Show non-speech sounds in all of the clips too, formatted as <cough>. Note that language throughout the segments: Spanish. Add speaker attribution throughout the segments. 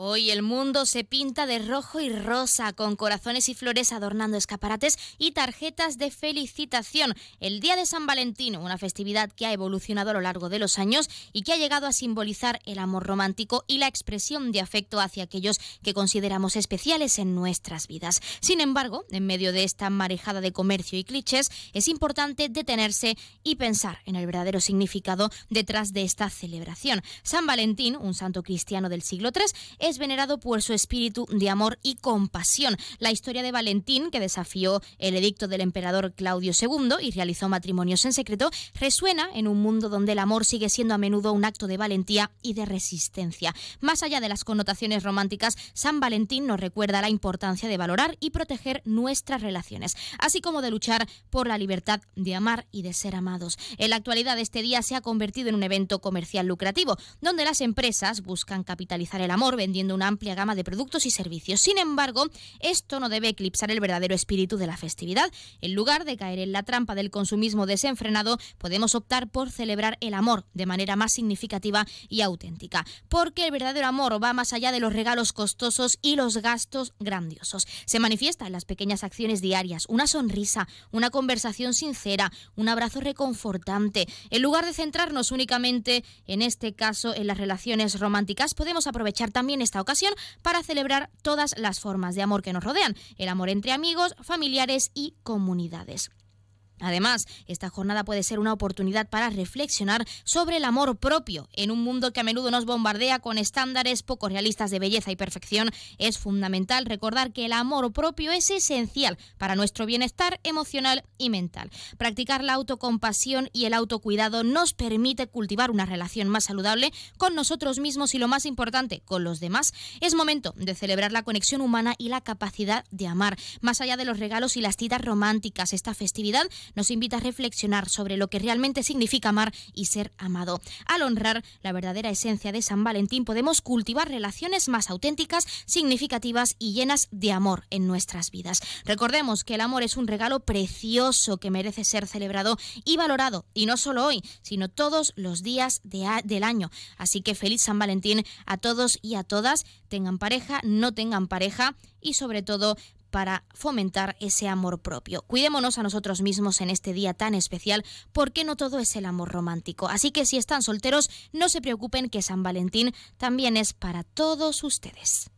Speaker 1: Hoy el mundo se pinta de rojo y rosa, con corazones y flores adornando escaparates y tarjetas de felicitación. El Día de San Valentín, una festividad que ha evolucionado a lo largo de los años y que ha llegado a simbolizar el amor romántico y la expresión de afecto hacia aquellos que consideramos especiales en nuestras vidas. Sin embargo, en medio de esta marejada de comercio y clichés, es importante detenerse y pensar en el verdadero significado detrás de esta celebración. San Valentín, un santo cristiano del siglo III, es venerado por su espíritu de amor y compasión. La historia de Valentín, que desafió el edicto del emperador Claudio II y realizó matrimonios en secreto, resuena en un mundo donde el amor sigue siendo a menudo un acto de valentía y de resistencia. Más allá de las connotaciones románticas, San Valentín nos recuerda la importancia de valorar y proteger nuestras relaciones, así como de luchar por la libertad de amar y de ser amados. En la actualidad, este día se ha convertido en un evento comercial lucrativo, donde las empresas buscan capitalizar el amor vendiendo una amplia gama de productos y servicios. Sin embargo, esto no debe eclipsar el verdadero espíritu de la festividad. En lugar de caer en la trampa del consumismo desenfrenado, podemos optar por celebrar el amor de manera más significativa y auténtica. Porque el verdadero amor va más allá de los regalos costosos y los gastos grandiosos. Se manifiesta en las pequeñas acciones diarias, una sonrisa, una conversación sincera, un abrazo reconfortante. En lugar de centrarnos únicamente, en este caso, en las relaciones románticas, podemos aprovechar también esta ocasión para celebrar todas las formas de amor que nos rodean, el amor entre amigos, familiares y comunidades. Además, esta jornada puede ser una oportunidad para reflexionar sobre el amor propio. En un mundo que a menudo nos bombardea con estándares poco realistas de belleza y perfección, es fundamental recordar que el amor propio es esencial para nuestro bienestar emocional y mental. Practicar la autocompasión y el autocuidado nos permite cultivar una relación más saludable con nosotros mismos y lo más importante, con los demás. Es momento de celebrar la conexión humana y la capacidad de amar. Más allá de los regalos y las citas románticas, esta festividad nos invita a reflexionar sobre lo que realmente significa amar y ser amado. Al honrar la verdadera esencia de San Valentín podemos cultivar relaciones más auténticas, significativas y llenas de amor en nuestras vidas. Recordemos que el amor es un regalo precioso que merece ser celebrado y valorado, y no solo hoy, sino todos los días del año. Así que feliz San Valentín a todos y a todas, tengan pareja, no tengan pareja y sobre todo para fomentar ese amor propio. Cuidémonos a nosotros mismos en este día tan especial porque no todo es el amor romántico. Así que si están solteros, no se preocupen que San Valentín también es para todos ustedes.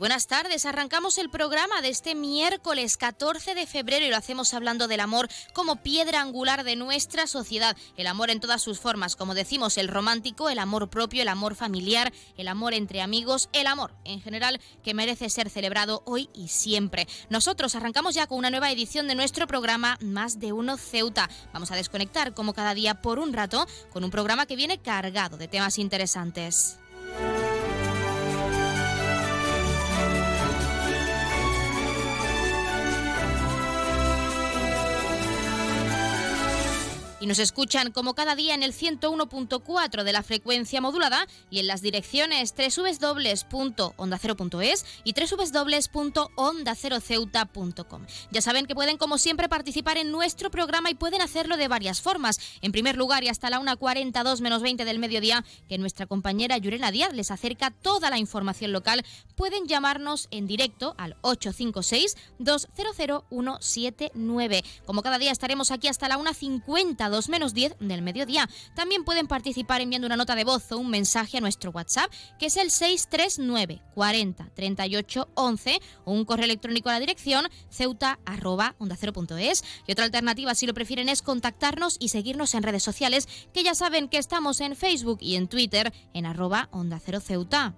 Speaker 1: Buenas tardes. Arrancamos el programa de este miércoles 14 de febrero y lo hacemos hablando del amor como piedra angular de nuestra sociedad. El amor en todas sus formas, como decimos, el romántico, el amor propio, el amor familiar, el amor entre amigos, el amor en general que merece ser celebrado hoy y siempre. Nosotros arrancamos ya con una nueva edición de nuestro programa Más de Uno Ceuta. Vamos a desconectar como cada día por un rato con un programa que viene cargado de temas interesantes. Y nos escuchan como cada día en el 101.4 de la frecuencia modulada y en las direcciones www.ondacero.es y www.ondaceroceuta.com. Ya saben que pueden como siempre participar en nuestro programa y pueden hacerlo de varias formas. En primer lugar y hasta la 1.42 menos 20 del mediodía que nuestra compañera Yurena Díaz les acerca toda la información local, pueden llamarnos en directo al 856 200 179. Como cada día estaremos aquí hasta la 1.50 2 menos 10 del mediodía. También pueden participar enviando una nota de voz o un mensaje a nuestro WhatsApp, que es el 639 40 38 11 o un correo electrónico a la dirección ceuta arroba onda Y otra alternativa, si lo prefieren, es contactarnos y seguirnos en redes sociales, que ya saben que estamos en Facebook y en Twitter en arroba onda cero ceuta.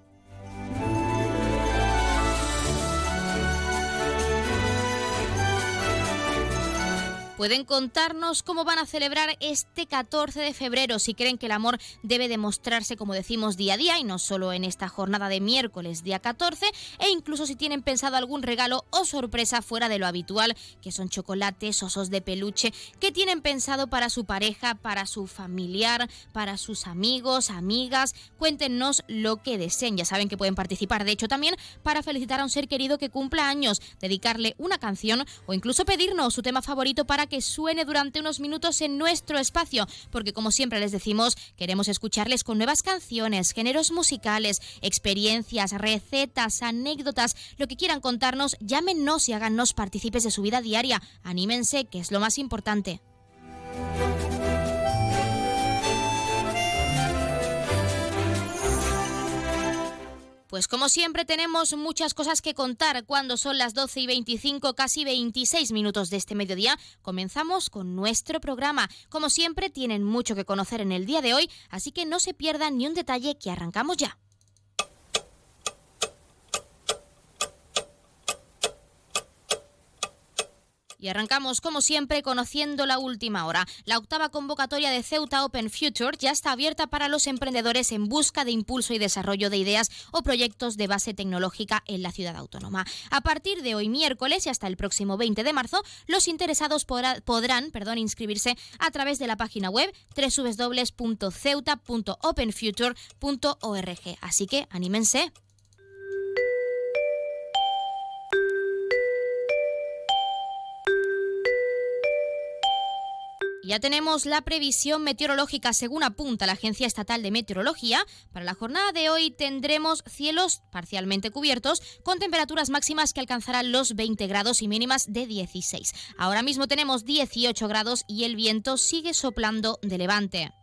Speaker 1: Pueden contarnos cómo van a celebrar este 14 de febrero, si creen que el amor debe demostrarse, como decimos, día a día y no solo en esta jornada de miércoles, día 14, e incluso si tienen pensado algún regalo o sorpresa fuera de lo habitual, que son chocolates, osos de peluche, que tienen pensado para su pareja, para su familiar, para sus amigos, amigas. Cuéntenos lo que deseen. Ya saben que pueden participar, de hecho, también para felicitar a un ser querido que cumpla años, dedicarle una canción o incluso pedirnos su tema favorito para que suene durante unos minutos en nuestro espacio, porque como siempre les decimos, queremos escucharles con nuevas canciones, géneros musicales, experiencias, recetas, anécdotas, lo que quieran contarnos, llámenos y háganos partícipes de su vida diaria. Anímense, que es lo más importante. Pues como siempre tenemos muchas cosas que contar cuando son las 12 y 25, casi 26 minutos de este mediodía. Comenzamos con nuestro programa. Como siempre tienen mucho que conocer en el día de hoy, así que no se pierdan ni un detalle que arrancamos ya. Y arrancamos, como siempre, conociendo la última hora. La octava convocatoria de Ceuta Open Future ya está abierta para los emprendedores en busca de impulso y desarrollo de ideas o proyectos de base tecnológica en la ciudad autónoma. A partir de hoy miércoles y hasta el próximo 20 de marzo, los interesados podrán inscribirse a través de la página web www.ceuta.openfuture.org. Así que anímense. Ya tenemos la previsión meteorológica según apunta la Agencia Estatal de Meteorología. Para la jornada de hoy tendremos cielos parcialmente cubiertos con temperaturas máximas que alcanzarán los 20 grados y mínimas de 16. Ahora mismo tenemos 18 grados y el viento sigue soplando de levante.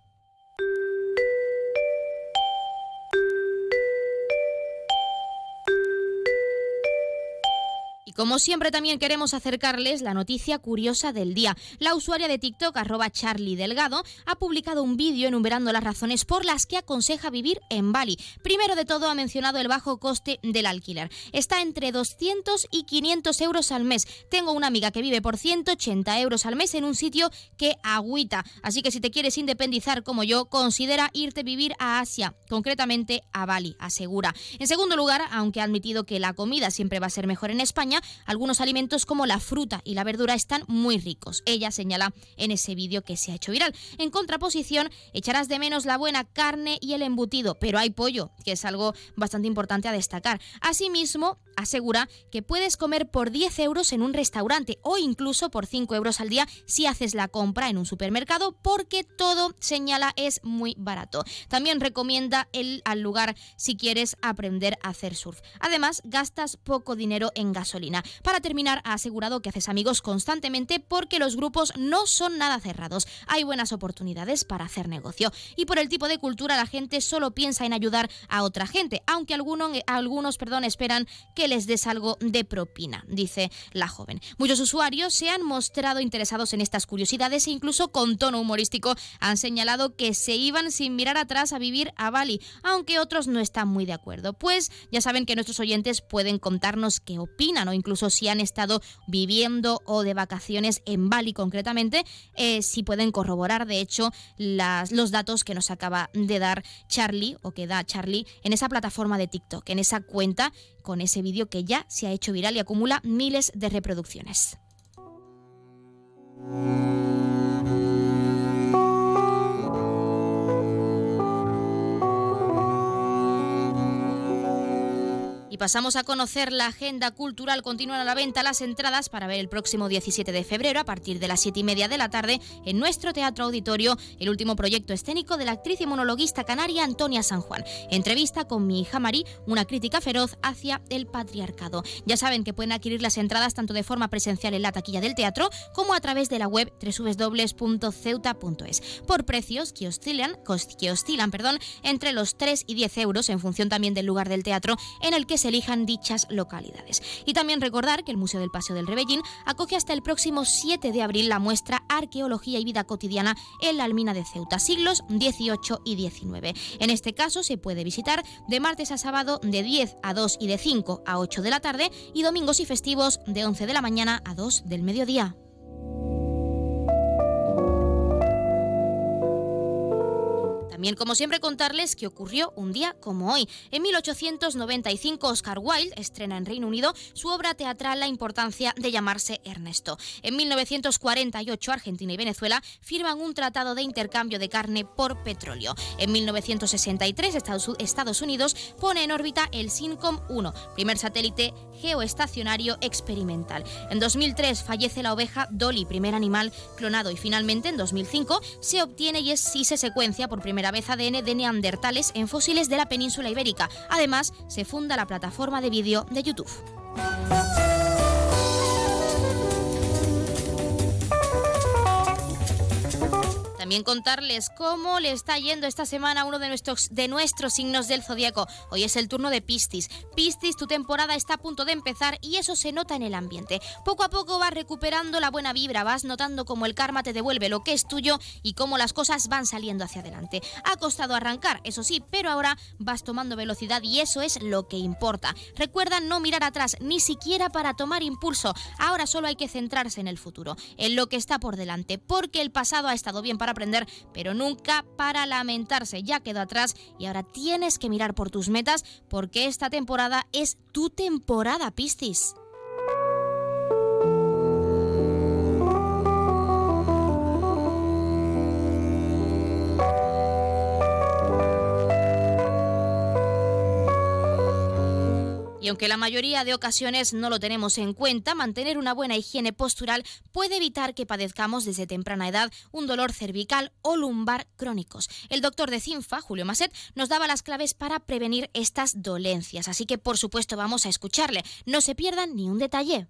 Speaker 1: Como siempre también queremos acercarles la noticia curiosa del día. La usuaria de TikTok, arroba Charlie Delgado, ha publicado un vídeo enumerando las razones por las que aconseja vivir en Bali. Primero de todo ha mencionado el bajo coste del alquiler. Está entre 200 y 500 euros al mes. Tengo una amiga que vive por 180 euros al mes en un sitio que agüita. Así que si te quieres independizar como yo, considera irte a vivir a Asia, concretamente a Bali, asegura. En segundo lugar, aunque ha admitido que la comida siempre va a ser mejor en España, algunos alimentos como la fruta y la verdura están muy ricos. Ella señala en ese vídeo que se ha hecho viral. En contraposición, echarás de menos la buena carne y el embutido, pero hay pollo, que es algo bastante importante a destacar. Asimismo, asegura que puedes comer por 10 euros en un restaurante o incluso por 5 euros al día si haces la compra en un supermercado porque todo, señala, es muy barato. También recomienda el al lugar si quieres aprender a hacer surf. Además, gastas poco dinero en gasolina. Para terminar, ha asegurado que haces amigos constantemente porque los grupos no son nada cerrados. Hay buenas oportunidades para hacer negocio. Y por el tipo de cultura, la gente solo piensa en ayudar a otra gente, aunque algunos, algunos perdón, esperan que les des algo de propina, dice la joven. Muchos usuarios se han mostrado interesados en estas curiosidades e incluso con tono humorístico han señalado que se iban sin mirar atrás a vivir a Bali, aunque otros no están muy de acuerdo. Pues ya saben que nuestros oyentes pueden contarnos qué opinan o incluso si han estado viviendo o de vacaciones en Bali concretamente, eh, si pueden corroborar de hecho los datos que nos acaba de dar Charlie o que da Charlie en esa plataforma de TikTok, en esa cuenta con ese vídeo que ya se ha hecho viral y acumula miles de reproducciones. Pasamos a conocer la agenda cultural. Continúan a la venta las entradas para ver el próximo 17 de febrero a partir de las 7 y media de la tarde en nuestro Teatro Auditorio el último proyecto escénico de la actriz y monologuista canaria Antonia San Juan. Entrevista con mi hija Marí, una crítica feroz hacia el patriarcado. Ya saben que pueden adquirir las entradas tanto de forma presencial en la taquilla del teatro como a través de la web www.ceuta.es por precios que oscilan, que oscilan perdón, entre los 3 y 10 euros en función también del lugar del teatro en el que se elijan dichas localidades. Y también recordar que el Museo del Paseo del Rebellín acoge hasta el próximo 7 de abril la muestra Arqueología y Vida Cotidiana en la Almina de Ceuta, siglos 18 y 19. En este caso se puede visitar de martes a sábado de 10 a 2 y de 5 a 8 de la tarde y domingos y festivos de 11 de la mañana a 2 del mediodía. También, como siempre, contarles que ocurrió un día como hoy. En 1895, Oscar Wilde estrena en Reino Unido su obra teatral La importancia de llamarse Ernesto. En 1948, Argentina y Venezuela firman un tratado de intercambio de carne por petróleo. En 1963, Estados Unidos pone en órbita el SINCOM 1, primer satélite geoestacionario experimental. En 2003 fallece la oveja Dolly, primer animal clonado, y finalmente en 2005 se obtiene y, es, si se secuencia por primera vez ADN de neandertales en fósiles de la península ibérica. Además, se funda la plataforma de vídeo de YouTube. También contarles cómo le está yendo esta semana a uno de nuestros, de nuestros signos del zodiaco. Hoy es el turno de Piscis. Piscis, tu temporada está a punto de empezar y eso se nota en el ambiente. Poco a poco vas recuperando la buena vibra, vas notando cómo el karma te devuelve lo que es tuyo y cómo las cosas van saliendo hacia adelante. Ha costado arrancar, eso sí, pero ahora vas tomando velocidad y eso es lo que importa. Recuerda no mirar atrás, ni siquiera para tomar impulso. Ahora solo hay que centrarse en el futuro, en lo que está por delante, porque el pasado ha estado bien para pero nunca para lamentarse. Ya quedó atrás y ahora tienes que mirar por tus metas porque esta temporada es tu temporada, Piscis. Aunque la mayoría de ocasiones no lo tenemos en cuenta, mantener una buena higiene postural puede evitar que padezcamos desde temprana edad un dolor cervical o lumbar crónicos. El doctor de CINFA, Julio Maset, nos daba las claves para prevenir estas dolencias, así que por supuesto vamos a escucharle. No se pierdan ni un detalle.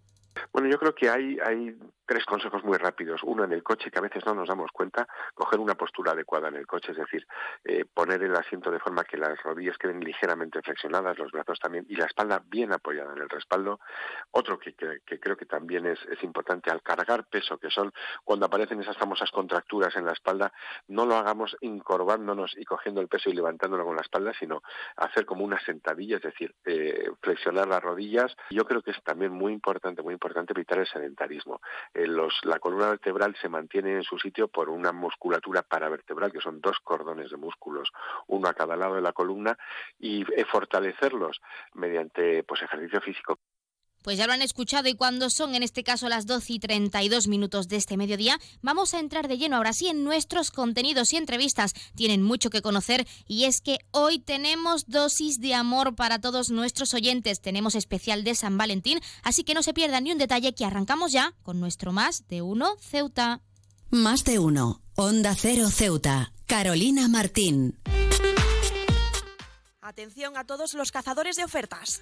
Speaker 2: Bueno, yo creo que hay, hay tres consejos muy rápidos. Uno en el coche, que a veces no nos damos cuenta, coger una postura adecuada en el coche, es decir, eh, poner el asiento de forma que las rodillas queden ligeramente flexionadas, los brazos también, y la espalda bien apoyada en el respaldo. Otro que, creo que también es, importante, al cargar peso, que son cuando aparecen esas famosas contracturas en la espalda, no lo hagamos encorvándonos y cogiendo el peso y levantándolo con la espalda, sino hacer como una sentadilla, es decir, eh, flexionar las rodillas. Yo creo que es también muy importante, muy importante evitar el sedentarismo eh, la columna vertebral se mantiene en su sitio por una musculatura paravertebral, que son dos cordones de músculos, uno a cada lado de la columna, y eh, fortalecerlos mediante pues ejercicio físico
Speaker 1: pues ya lo han escuchado y cuando son en este caso las 12 y 32 minutos de este mediodía, vamos a entrar de lleno ahora sí en nuestros contenidos y entrevistas. Tienen mucho que conocer y es que hoy tenemos dosis de amor para todos nuestros oyentes. Tenemos especial de San Valentín, así que no se pierdan ni un detalle que arrancamos ya con nuestro Más de Uno Ceuta.
Speaker 3: Más de Uno, Onda Cero Ceuta, Carolina Martín.
Speaker 4: Atención a todos los cazadores de ofertas.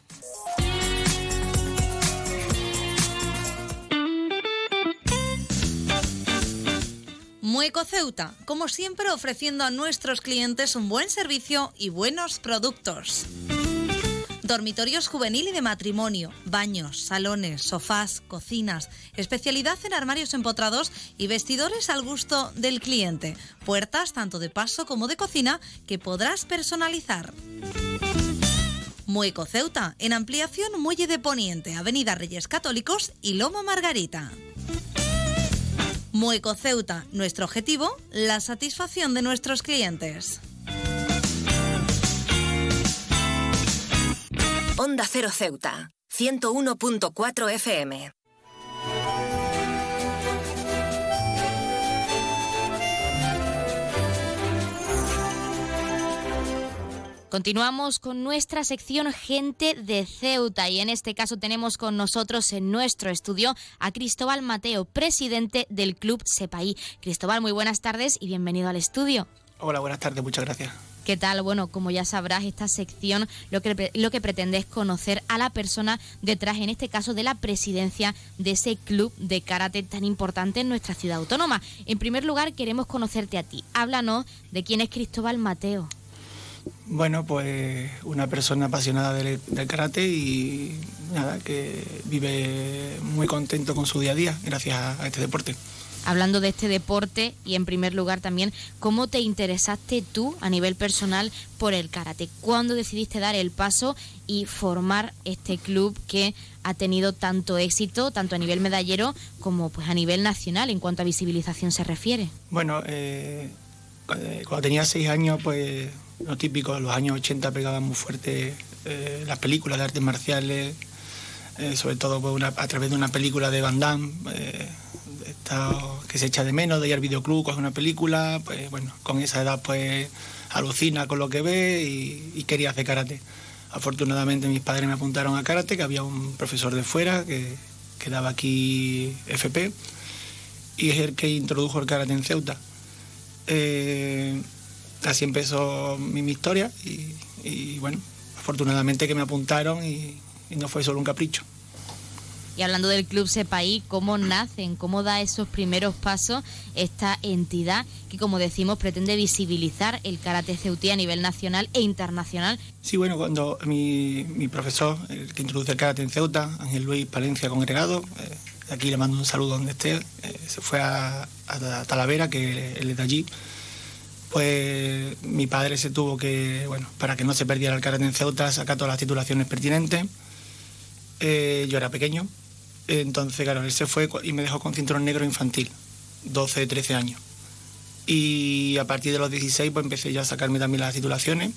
Speaker 5: Mueco Ceuta, como siempre ofreciendo a nuestros clientes un buen servicio y buenos productos. Dormitorios juvenil y de matrimonio, baños, salones, sofás, cocinas, especialidad en armarios empotrados y vestidores al gusto del cliente. Puertas tanto de paso como de cocina que podrás personalizar. Mueco Ceuta, en ampliación Muelle de Poniente, Avenida Reyes Católicos y Loma Margarita. Mueco Ceuta, nuestro objetivo, la satisfacción de nuestros clientes.
Speaker 6: Onda Cero Ceuta, 101.4 FM.
Speaker 1: Continuamos con nuestra sección Gente de Ceuta y en este caso tenemos con nosotros en nuestro estudio a Cristóbal Mateo, presidente del Club Sepaí. Cristóbal, muy buenas tardes y bienvenido al estudio.
Speaker 7: Hola, buenas tardes, muchas gracias.
Speaker 1: ¿Qué tal? Bueno, como ya sabrás, esta sección lo que, lo que pretende es conocer a la persona detrás, en este caso, de la presidencia de ese club de karate tan importante en nuestra ciudad autónoma. En primer lugar, queremos conocerte a ti. Háblanos de quién es Cristóbal Mateo.
Speaker 7: Bueno, pues una persona apasionada del, karate y nada, que vive muy contento con su día a día gracias a, este deporte.
Speaker 1: Hablando de este deporte y en primer lugar también, ¿cómo te interesaste tú a nivel personal por el karate? ¿Cuándo decidiste dar el paso y formar este club que ha tenido tanto éxito, tanto a nivel medallero como pues a nivel nacional en cuanto a visibilización se refiere?
Speaker 7: Bueno, eh, cuando tenía seis años, pues lo típico, en los años 80 pegaban muy fuerte eh, las películas de artes marciales, eh, sobre todo pues, a través de una película de Van Damme, eh, que se echa de menos, de ir al videoclub, coge una película, pues bueno, con esa edad pues alucina con lo que ve y, quería hacer karate. Afortunadamente mis padres me apuntaron a karate, que había un profesor de fuera que, que daba aquí FP y es el que introdujo el karate en Ceuta. Así empezó mi, historia y, bueno, afortunadamente que me apuntaron y, no fue solo un capricho.
Speaker 1: Y hablando del Club Sepaí, ¿cómo nacen? ¿Cómo da esos primeros pasos esta entidad que, como decimos, pretende visibilizar el karate ceutí a nivel nacional e internacional?
Speaker 7: Sí, bueno, cuando mi, profesor, el que introduce el karate en Ceuta, Ángel Luis Palencia Congregado, eh, aquí le mando un saludo donde esté, eh, se fue a, a, Talavera, que él es de allí, pues mi padre se tuvo que, bueno, para que no se perdiera el karate en Ceuta, sacar todas las titulaciones pertinentes. Eh, yo era pequeño, entonces, claro, él se fue y me dejó con cinturón negro infantil, 12, 13 años. Y a partir de los 16, pues empecé ya a sacarme también las titulaciones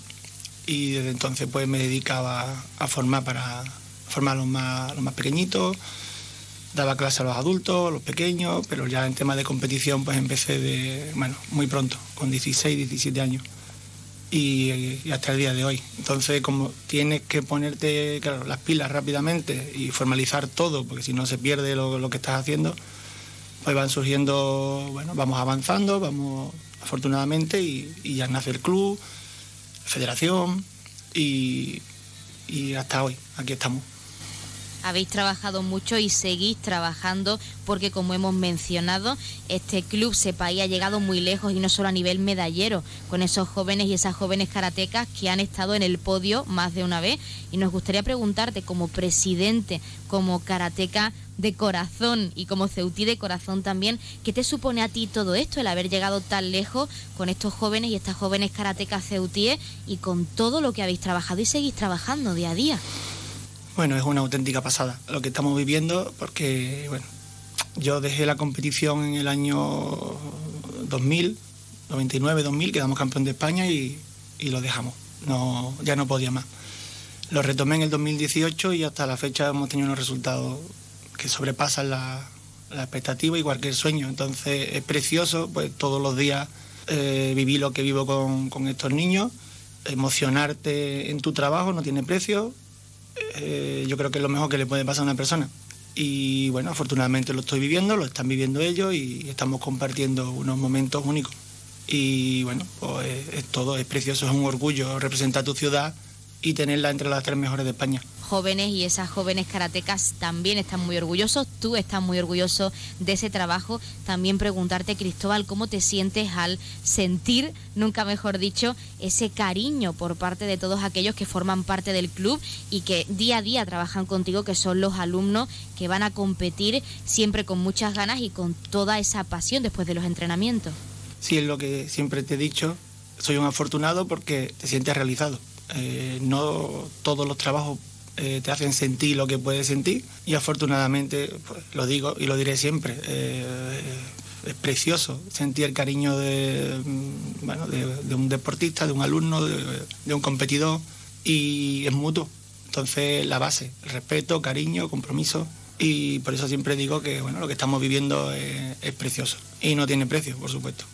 Speaker 7: y desde entonces, pues me dedicaba a formar para formar los más, los más pequeñitos daba clase a los adultos, a los pequeños, pero ya en tema de competición pues empecé de, bueno, muy pronto, con 16, 17 años. Y, hasta el día de hoy. Entonces, como tienes que ponerte las pilas rápidamente y formalizar todo, porque si no se pierde lo, que estás haciendo, pues van surgiendo, bueno, vamos avanzando, vamos afortunadamente, y, ya nace el club, federación, y hasta hoy, aquí estamos
Speaker 1: habéis trabajado mucho y seguís trabajando porque como hemos mencionado, este club Sepaí ha llegado muy lejos y no solo a nivel medallero, con esos jóvenes y esas jóvenes karatecas que han estado en el podio más de una vez. Y nos gustaría preguntarte como presidente, como karateca de corazón y como ceutí de corazón también, ¿qué te supone a ti todo esto, el haber llegado tan lejos con estos jóvenes y estas jóvenes karatecas ceutíes y con todo lo que habéis trabajado y seguís trabajando día a día?
Speaker 7: Bueno, es una auténtica pasada lo que estamos viviendo porque, bueno, yo dejé la competición en el año 2000, 99, 2000, quedamos campeón de España y, lo dejamos. No, ya no podía más. Lo retomé en el 2018 y hasta la fecha hemos tenido unos resultados que sobrepasan la, expectativa y cualquier sueño. Entonces es precioso, pues todos los días eh, vivir lo que vivo con, con, estos niños, emocionarte en tu trabajo no tiene precio. Eh, yo creo que es lo mejor que le puede pasar a una persona y bueno, afortunadamente lo estoy viviendo, lo están viviendo ellos y estamos compartiendo unos momentos únicos. Y bueno, pues es todo, es precioso, es un orgullo representar tu ciudad y tenerla entre las tres mejores de España
Speaker 1: jóvenes y esas jóvenes karatecas también están muy orgullosos, tú estás muy orgulloso de ese trabajo. También preguntarte, Cristóbal, ¿cómo te sientes al sentir, nunca mejor dicho, ese cariño por parte de todos aquellos que forman parte del club y que día a día trabajan contigo, que son los alumnos que van a competir siempre con muchas ganas y con toda esa pasión después de los entrenamientos?
Speaker 7: Sí, es lo que siempre te he dicho. Soy un afortunado porque te sientes realizado. Eh, no todos los trabajos eh, te hacen sentir lo que puedes sentir y afortunadamente, pues, lo digo y lo diré siempre, eh, es precioso sentir el cariño de, mm, bueno, de, un deportista, de un alumno, de, un competidor y es mutuo. Entonces la base, respeto, cariño, compromiso y por eso siempre digo que bueno, lo que estamos viviendo es precioso y no tiene precio, por supuesto.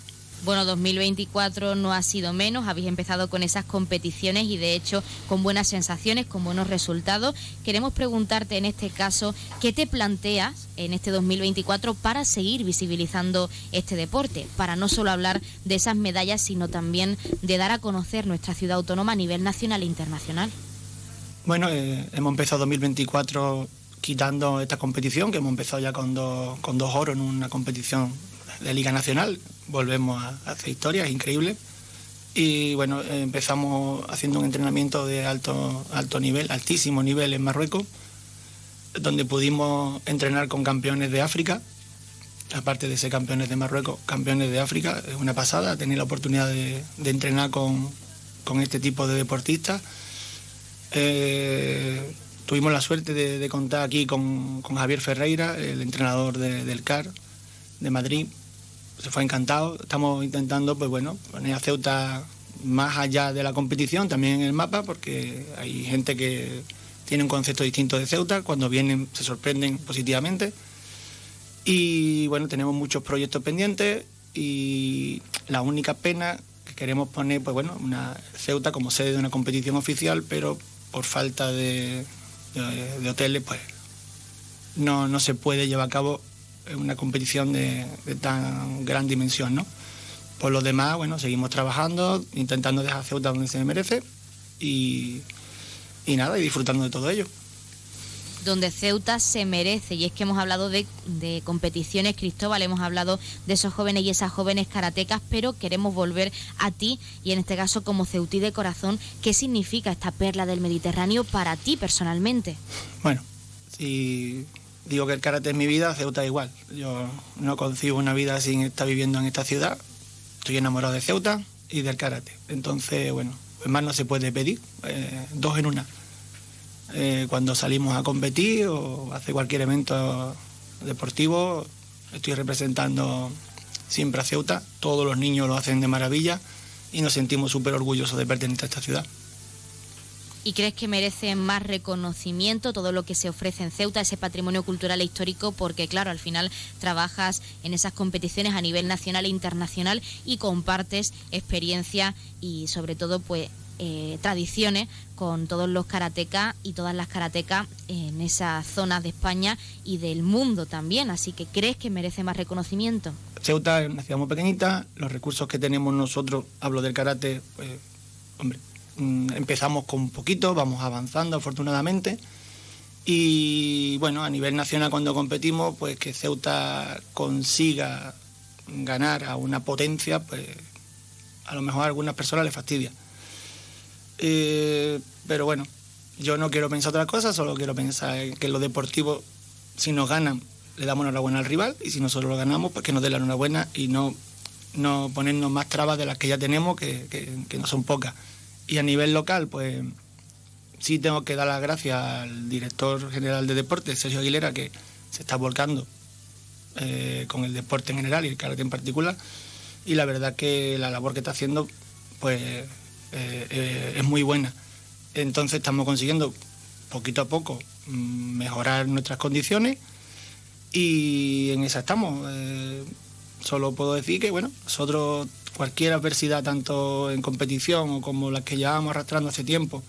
Speaker 1: Bueno, 2024 no ha sido menos, habéis empezado con esas competiciones y de hecho con buenas sensaciones, con buenos resultados. Queremos preguntarte en este caso, ¿qué te planteas en este 2024 para seguir visibilizando este deporte? Para no solo hablar de esas medallas, sino también de dar a conocer nuestra ciudad autónoma a nivel nacional e internacional.
Speaker 7: Bueno, eh, hemos empezado 2024 quitando esta competición, que hemos empezado ya con, con dos oros en una competición de Liga Nacional, volvemos a hacer historias increíbles. Y bueno, empezamos haciendo un entrenamiento de alto, alto nivel, altísimo nivel en Marruecos, donde pudimos entrenar con campeones de África, aparte de ser campeones de Marruecos, campeones de África, es una pasada tener la oportunidad de, entrenar con, este tipo de deportistas. Eh, tuvimos la suerte de, contar aquí con, Javier Ferreira, el entrenador del CAR de Madrid, se fue encantado. Estamos intentando, pues bueno, poner a Ceuta más allá de la competición, también en el mapa, porque hay gente que tiene un concepto distinto de Ceuta, cuando vienen se sorprenden positivamente. Y bueno, tenemos muchos proyectos pendientes y la única pena que queremos poner, pues bueno, una Ceuta como sede de una competición oficial, pero por falta de, de, hoteles, pues no, no se puede llevar a cabo una competición de, tan gran dimensión, ¿no? Por lo demás, bueno, seguimos trabajando, intentando dejar Ceuta donde se merece y, y nada, y disfrutando de todo ello
Speaker 1: donde Ceuta se merece. Y es que hemos hablado de, de, competiciones, Cristóbal, hemos hablado de esos jóvenes y esas jóvenes karatecas, pero queremos volver a ti y en este caso como ceutí de corazón, ¿qué significa esta perla del Mediterráneo para ti personalmente?
Speaker 7: Bueno, si digo que el karate es mi vida, Ceuta igual. Yo no concibo una vida sin estar viviendo en esta ciudad. Estoy enamorado de Ceuta y del karate. Entonces, bueno, pues más no se puede pedir, eh, dos en una. Eh, cuando salimos a competir o hacer cualquier evento deportivo, estoy representando siempre a Ceuta. Todos los niños lo hacen de maravilla y nos sentimos súper orgullosos de pertenecer a esta ciudad
Speaker 1: y crees que merece más reconocimiento todo lo que se ofrece en Ceuta, ese patrimonio cultural e histórico, porque claro, al final trabajas en esas competiciones a nivel nacional e internacional y compartes experiencia y sobre todo pues eh, tradiciones con todos los karatecas y todas las karatecas en esas zonas de España y del mundo también. Así que ¿crees que merece más reconocimiento?
Speaker 7: Ceuta es una ciudad muy pequeñita, los recursos que tenemos nosotros, hablo del karate, pues, hombre, empezamos con poquito, vamos avanzando afortunadamente. Y bueno, a nivel nacional cuando competimos, pues que Ceuta consiga ganar a una potencia, pues a lo mejor a algunas personas les fastidia. Eh, pero bueno, yo no quiero pensar otra cosa, solo quiero pensar que en lo deportivo, si nos ganan, le damos enhorabuena al rival, y si nosotros lo ganamos, pues que nos dé la enhorabuena y no, no ponernos más trabas de las que ya tenemos, que no son pocas. Y a nivel local, pues sí tengo que dar las gracias al director general de deportes, Sergio Aguilera, que se está volcando eh, con el deporte en general y el karate en particular. Y la verdad que la labor que está haciendo pues eh, eh, es muy buena. Entonces estamos consiguiendo poquito a poco mm, mejorar nuestras condiciones y en esa estamos. solo puedo decir que bueno, nosotros cualquier adversidad, tanto en competición o como las que llevamos arrastrando hace tiempo,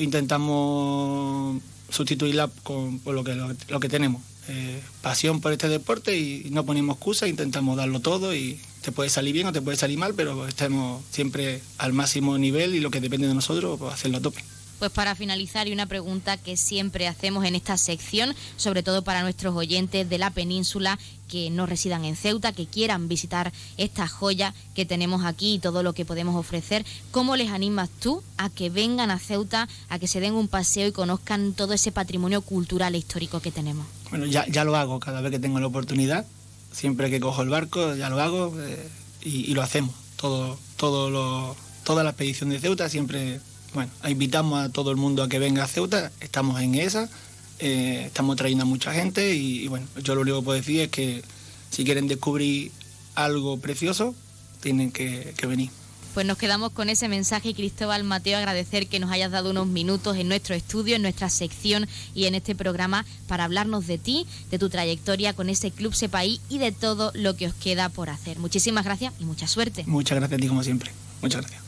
Speaker 7: intentamos sustituirla con, lo, que, lo, que tenemos. Eh, pasión por este deporte y no ponemos excusa, intentamos darlo todo y te puede salir bien o te puede salir mal, pero estemos siempre al máximo nivel y lo que depende de nosotros, pues hacerlo a tope.
Speaker 1: Pues para finalizar, y una pregunta que siempre hacemos en esta sección, sobre todo para nuestros oyentes de la península que no residan en Ceuta, que quieran visitar esta joya que tenemos aquí y todo lo que podemos ofrecer, ¿cómo les animas tú a que vengan a Ceuta, a que se den un paseo y conozcan todo ese patrimonio cultural e histórico que tenemos?
Speaker 7: Bueno, ya, ya lo hago cada vez que tengo la oportunidad, siempre que cojo el barco, ya lo hago eh, y, lo hacemos. Todo, todo lo, toda la expedición de Ceuta siempre bueno, invitamos a todo el mundo a que venga a Ceuta, estamos en esa, eh, estamos trayendo a mucha gente y, bueno, yo lo único que puedo decir es que si quieren descubrir algo precioso, tienen que, venir.
Speaker 1: Pues nos quedamos con ese mensaje, Cristóbal Mateo, agradecer que nos hayas dado unos minutos en nuestro estudio, en nuestra sección y en este programa para hablarnos de ti, de tu trayectoria con ese Club Sepaí y de todo lo que os queda por hacer. Muchísimas gracias y mucha suerte.
Speaker 7: Muchas gracias a ti como siempre. Muchas gracias.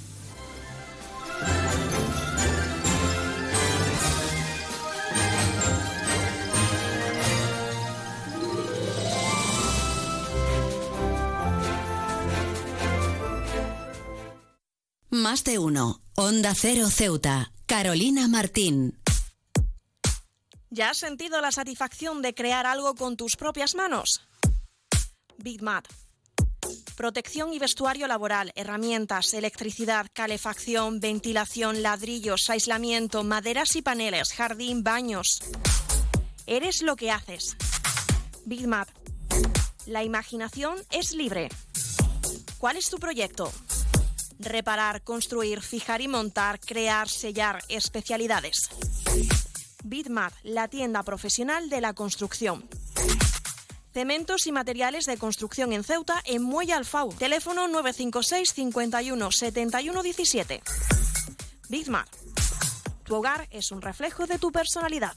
Speaker 3: Más de uno. Onda Cero Ceuta. Carolina Martín.
Speaker 4: ¿Ya has sentido la satisfacción de crear algo con tus propias manos? BitMat. Protección y vestuario laboral, herramientas, electricidad, calefacción, ventilación, ladrillos, aislamiento, maderas y paneles, jardín, baños. Eres lo que haces. BitMat. La imaginación es libre. ¿Cuál es tu proyecto? Reparar, construir, fijar y montar, crear, sellar, especialidades. Bitmap, la tienda profesional de la construcción. Cementos y materiales de construcción en Ceuta, en Muelle Alfau. Teléfono 956 51 71 17. Bitmap. Tu hogar es un reflejo de tu personalidad.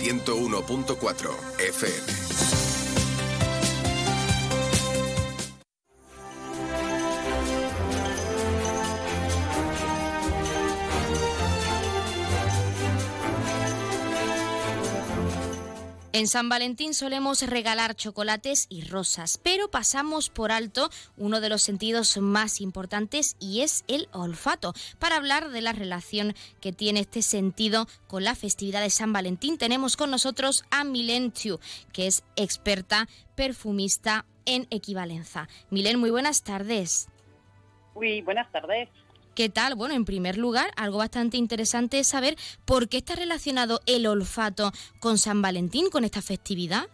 Speaker 8: 101.4 FM.
Speaker 1: En San Valentín solemos regalar chocolates y rosas, pero pasamos por alto uno de los sentidos más importantes y es el olfato. Para hablar de la relación que tiene este sentido con la festividad de San Valentín, tenemos con nosotros a Milen Chu, que es experta perfumista en equivalencia. Milen, muy buenas tardes.
Speaker 9: Muy buenas tardes.
Speaker 1: ¿Qué tal? Bueno, en primer lugar, algo bastante interesante es saber por qué está relacionado el olfato con San Valentín, con esta festividad.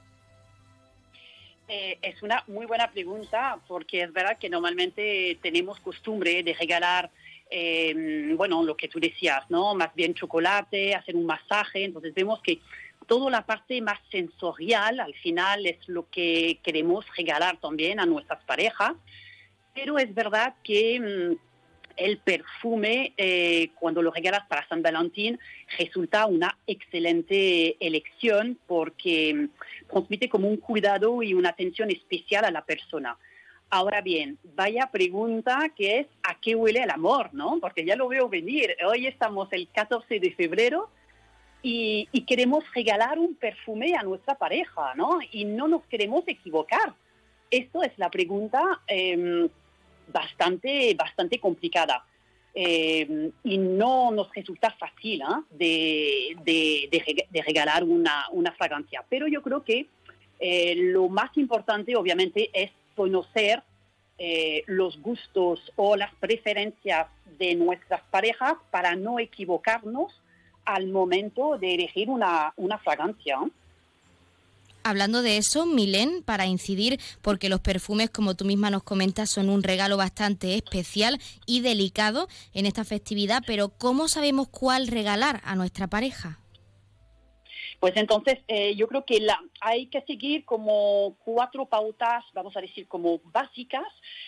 Speaker 9: Eh, es una muy buena pregunta porque es verdad que normalmente tenemos costumbre de regalar, em, bueno, lo que tú decías, ¿no? Más bien chocolate, hacer un masaje. Entonces vemos que toda la parte más sensorial al final es lo que queremos regalar también a nuestras parejas. Pero es verdad que mm, el perfume, eh, cuando lo regalas para San Valentín, resulta una excelente elección porque transmite como un cuidado y una atención especial a la persona. Ahora bien, vaya pregunta que es ¿a qué huele el amor? ¿no? Porque ya lo veo venir. Hoy estamos el 14 de febrero y, queremos regalar un perfume a nuestra pareja, ¿no? Y no nos queremos equivocar. Esto es la pregunta em, bastante, bastante complicada. Em, y no nos resulta fácil ¿ah? de, de, regalar una, una, fragancia. Pero yo creo que eh, lo más importante, obviamente, es conocer eh, los gustos o las preferencias de nuestras parejas para no equivocarnos al momento de elegir una, una fragancia.
Speaker 1: Hablando de eso, Milén, para incidir, porque los perfumes, como tú misma nos comentas, son un regalo bastante especial y delicado en esta festividad, pero ¿cómo sabemos cuál regalar a nuestra pareja?
Speaker 9: Pues entonces eh, yo creo que la, hay que seguir como cuatro pautas, vamos a decir, como básicas.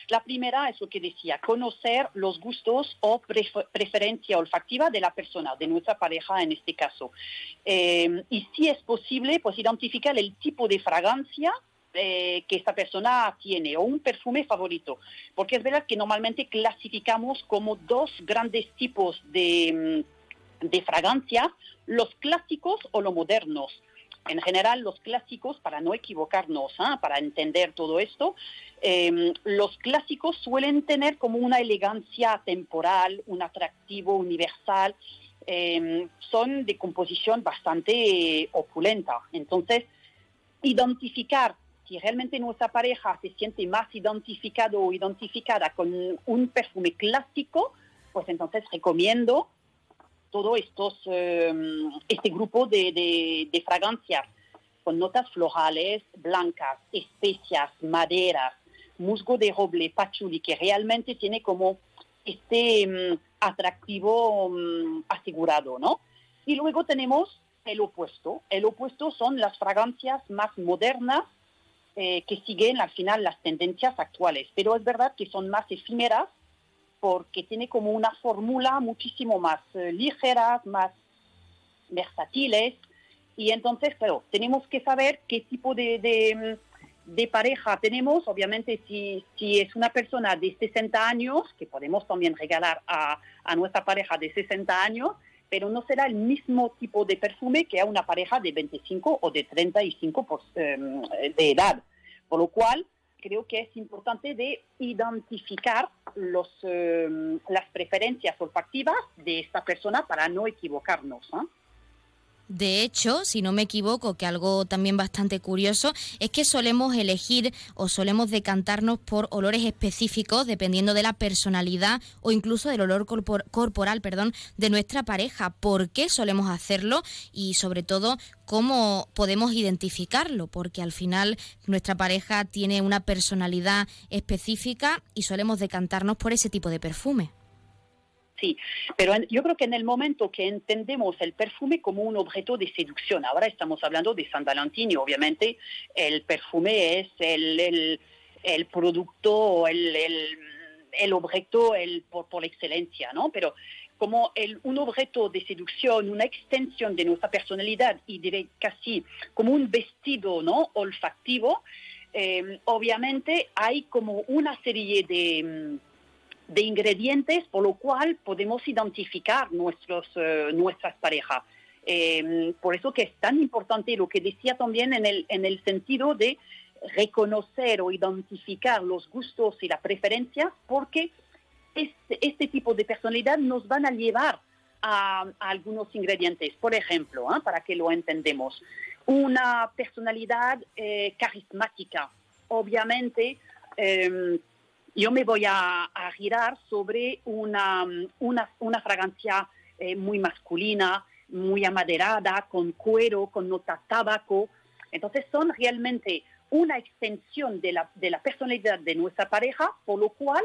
Speaker 9: La primera es lo que decía, conocer los gustos o preferencia olfactiva de la persona, de nuestra pareja en este caso. Eh, y si es posible, pues identificar el tipo de fragancia eh, que esta persona tiene o un perfume favorito. Porque es verdad que normalmente clasificamos como dos grandes tipos de mm, de fragancia, los clásicos o los modernos. En general, los clásicos, para no equivocarnos, ¿ah? para entender todo esto, em, los clásicos suelen tener como una elegancia temporal, un atractivo universal, em, son de composición bastante opulenta. Entonces, identificar si realmente nuestra pareja se siente más identificado o identificada con un perfume clásico, pues entonces recomiendo todo estos, em, este grupo de, de, fragancias con notas florales, blancas, especias, maderas, musgo de roble, pachuli, que realmente tiene como este em, atractivo em, asegurado, ¿no? Y luego tenemos el opuesto. El opuesto son las fragancias más modernas eh, que siguen al final las tendencias actuales, pero es verdad que son más efímeras porque tiene como una fórmula muchísimo más eh, ligera, más versátiles. Y entonces, claro, tenemos que saber qué tipo de, de, pareja tenemos. Obviamente, si, si, es una persona de 60 años, que podemos también regalar a, a nuestra pareja de 60 años, pero no será el mismo tipo de perfume que a una pareja de 25 o de 35 por, em, de edad. Por lo cual, creo que es importante de identificar los, eh, las preferencias olfactivas de esta persona para no equivocarnos.
Speaker 1: De hecho, si no me equivoco, que algo también bastante curioso es que solemos elegir o solemos decantarnos por olores específicos dependiendo de la personalidad o incluso del olor corporal, perdón, de nuestra pareja. ¿Por qué solemos hacerlo? Y sobre todo, ¿cómo podemos identificarlo? Porque al final nuestra pareja tiene una personalidad específica y solemos decantarnos por ese tipo de perfume.
Speaker 9: Sí, pero yo creo que en el momento que entendemos el perfume como un objeto de seducción, ahora estamos hablando de San Valentín y obviamente el perfume es el, el, producto, el, el, objeto el, por, por, excelencia, ¿no? Pero como el, un objeto de seducción, una extensión de nuestra personalidad y diré casi como un vestido ¿no? olfactivo, eh, obviamente hay como una serie de de ingredientes por lo cual podemos identificar nuestros, eh, nuestras parejas. Em, por eso que es tan importante lo que decía también en el, en el sentido de reconocer o identificar los gustos y las preferencias, porque este, este tipo de personalidad nos van a llevar a, algunos ingredientes. Por ejemplo, ¿ah? para que lo entendemos, una personalidad eh, carismática. Obviamente, em, yo me voy a, girar sobre una, una, fragancia eh, muy masculina, muy amaderada, con cuero, con nota tabaco. Entonces son realmente una extensión de la, de la personalidad de nuestra pareja, por lo cual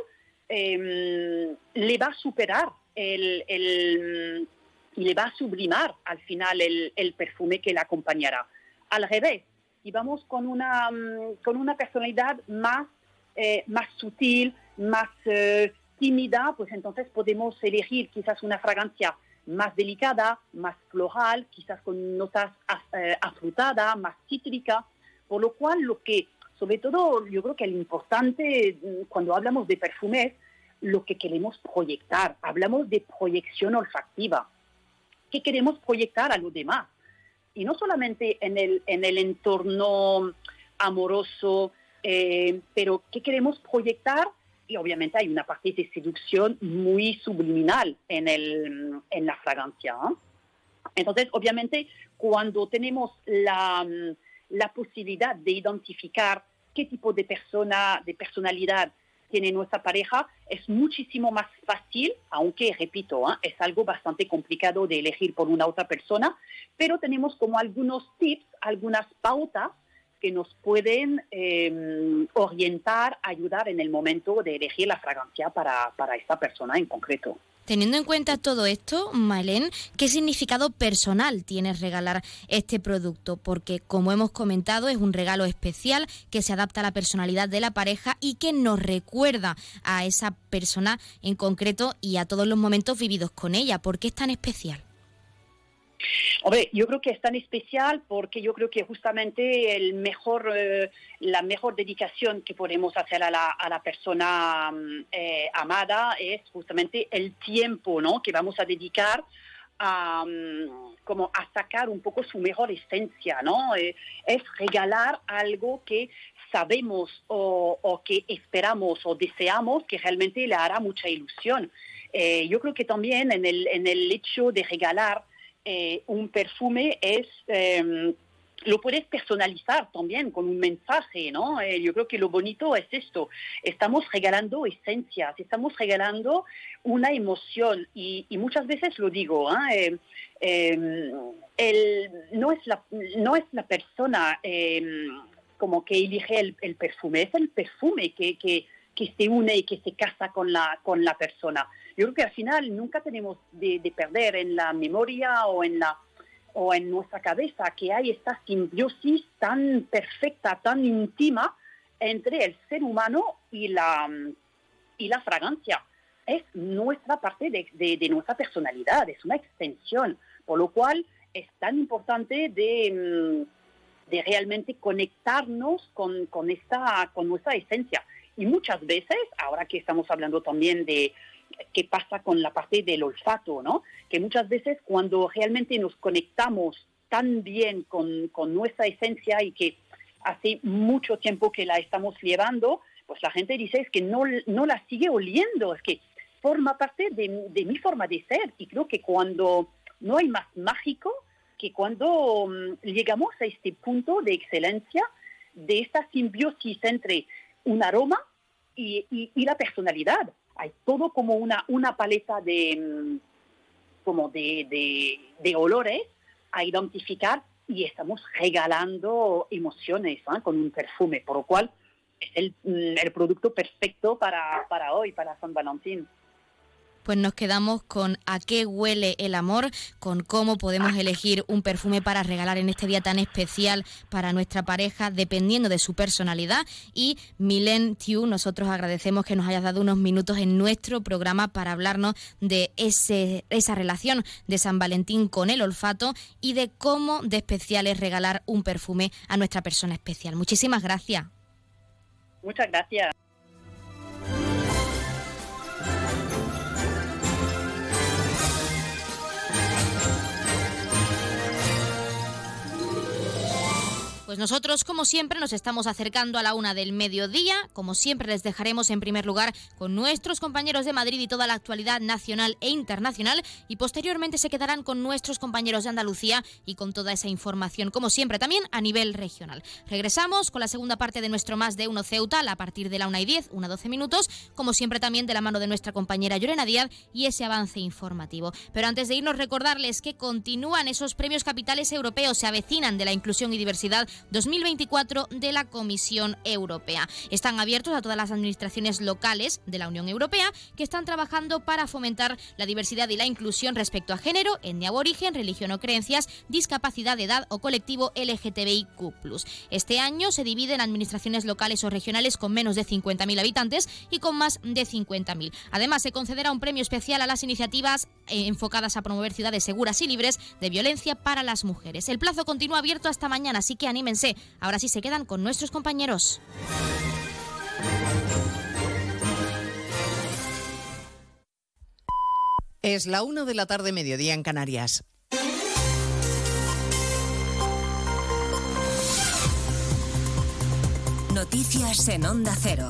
Speaker 9: em, le va a superar el, el, le va a sublimar al final el, el, perfume que la acompañará. Al revés, y vamos con una, con una personalidad más eh, más sutil, más eh, tímida, pues entonces podemos elegir quizás una fragancia más delicada, más floral, quizás con notas eh, afrutadas, más cítrica, por lo cual lo que, sobre todo, yo creo que lo importante mm, cuando hablamos de perfumes, lo que queremos proyectar, hablamos de proyección olfactiva, ¿qué queremos proyectar a los demás? Y no solamente en el, en el entorno amoroso, eh, pero ¿qué queremos proyectar? Y obviamente hay una parte de seducción muy subliminal en, el, en la fragancia. Entonces, obviamente, cuando tenemos la, la, posibilidad de identificar qué tipo de persona, de personalidad tiene nuestra pareja, es muchísimo más fácil, aunque, repito, es algo bastante complicado de elegir por una otra persona, pero tenemos como algunos tips, algunas pautas que nos pueden em, orientar, ayudar en el momento de elegir la fragancia para, para esta persona en concreto.
Speaker 1: Teniendo en cuenta todo esto, Malén, ¿qué significado personal tiene regalar este producto? Porque, como hemos comentado, es un regalo especial que se adapta a la personalidad de la pareja y que nos recuerda a esa persona en concreto y a todos los momentos vividos con ella. ¿Por qué es tan especial?
Speaker 9: Hombre, yo creo que es tan especial porque yo creo que justamente el mejor, eh, la mejor dedicación que podemos hacer a la, persona mm, eh, amada es justamente el tiempo ¿no? que vamos a dedicar a, mm, como sacar un poco su mejor esencia, ¿no? Eh, es regalar algo que sabemos o, o, que esperamos o deseamos que realmente le hará mucha ilusión. yo creo que también en el, en el hecho de regalar eh, un perfume es... Em, lo puedes personalizar también con un mensaje, ¿no? Eh, yo creo que lo bonito es esto. Estamos regalando esencias, estamos regalando una emoción y, muchas veces lo digo, ¿eh? em, no, es la, no es la persona como que elige el, perfume, es el perfume que, que, que, se une y que se casa con la, con la persona yo creo que al final nunca tenemos de, perder en la memoria o en la o en nuestra cabeza que hay esta simbiosis tan perfecta, tan íntima entre el ser humano y la, y la fragancia. Es nuestra parte de, nuestra personalidad, es una extensión, por lo cual es tan importante de, de realmente conectarnos con, con, esta, con nuestra esencia. Y muchas veces, ahora que estamos hablando también de, qué pasa con la parte del olfato, ¿no? Que muchas veces cuando realmente nos conectamos tan bien con, nuestra esencia y que hace mucho tiempo que la estamos llevando, pues la gente dice es que no, no la sigue oliendo, es que forma parte de, de, mi forma de ser y creo que cuando no hay más mágico que cuando mm, llegamos a este punto de excelencia de esta simbiosis entre un aroma y la personalidad hay todo como una, una paleta de, mm, como de, de, olores a identificar y estamos regalando emociones con un perfume, por lo cual es el, mm, el producto perfecto para, para hoy, para San Valentín
Speaker 1: pues nos quedamos con a qué huele el amor, con cómo podemos elegir un perfume para regalar en este día tan especial para nuestra pareja, dependiendo de su personalidad. Y Milen Tiu, nosotros agradecemos que nos hayas dado unos minutos en nuestro programa para hablarnos de ese, esa relación de San Valentín con el olfato y de cómo de especial es regalar un perfume a nuestra persona especial. Muchísimas gracias.
Speaker 9: Muchas gracias.
Speaker 1: Pues nosotros, como siempre, nos estamos acercando a la una del mediodía. Como siempre, les dejaremos en primer lugar con nuestros compañeros de Madrid y toda la actualidad nacional e internacional. Y posteriormente se quedarán con nuestros compañeros de Andalucía y con toda esa información, como siempre, también a nivel regional. Regresamos con la segunda parte de nuestro Más de Uno Ceuta a partir de la una y diez, una doce minutos. Como siempre, también de la mano de nuestra compañera Llorena Díaz y ese avance informativo. Pero antes de irnos, recordarles que continúan esos premios capitales europeos, se avecinan de la inclusión y diversidad 2024 de la Comisión Europea. Están abiertos a todas las administraciones locales de la Unión Europea que están trabajando para fomentar la diversidad y la inclusión respecto a género, etnia o origen, religión o creencias, discapacidad edad o colectivo LGTBIQ+. Este año se divide en administraciones locales o regionales con menos de 50.000 habitantes y con más de 50.000. Además, se concederá un premio especial a las iniciativas eh, enfocadas a promover ciudades seguras y libres de violencia para las mujeres. El plazo continúa abierto hasta mañana, así que anímense. Ahora sí se quedan con nuestros compañeros.
Speaker 10: Es la una de la tarde, mediodía en Canarias.
Speaker 6: Noticias en Onda Cero.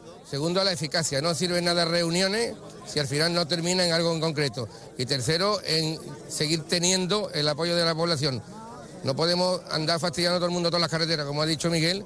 Speaker 11: segundo, la eficacia. No sirven nada reuniones si al final no termina en algo en concreto. Y tercero, en seguir teniendo el apoyo de la población. No podemos andar fastidiando a todo el mundo todas las carreteras, como ha dicho Miguel,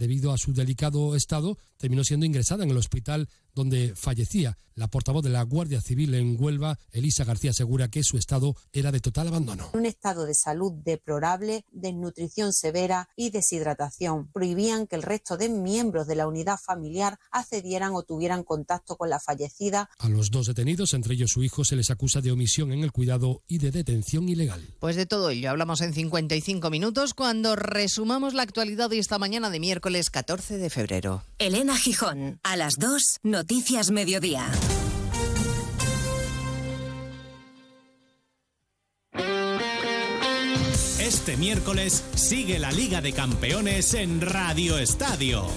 Speaker 12: Debido a su delicado estado, terminó siendo ingresada en el hospital donde fallecía. La portavoz de la Guardia Civil en Huelva, Elisa García, asegura que su estado era de total abandono.
Speaker 13: Un estado de salud deplorable, desnutrición severa y deshidratación. Prohibían que el resto de miembros de la unidad familiar accedieran o tuvieran contacto con la fallecida.
Speaker 12: A los dos detenidos, entre ellos su hijo, se les acusa de omisión en el cuidado y de detención ilegal.
Speaker 10: Pues de todo ello hablamos en 55 minutos cuando resumamos la actualidad de esta mañana de miércoles 14 de febrero.
Speaker 6: Elena Gijón, a las 2, Noticias Mediodía.
Speaker 14: Este miércoles sigue la Liga de Campeones en Radio Estadio.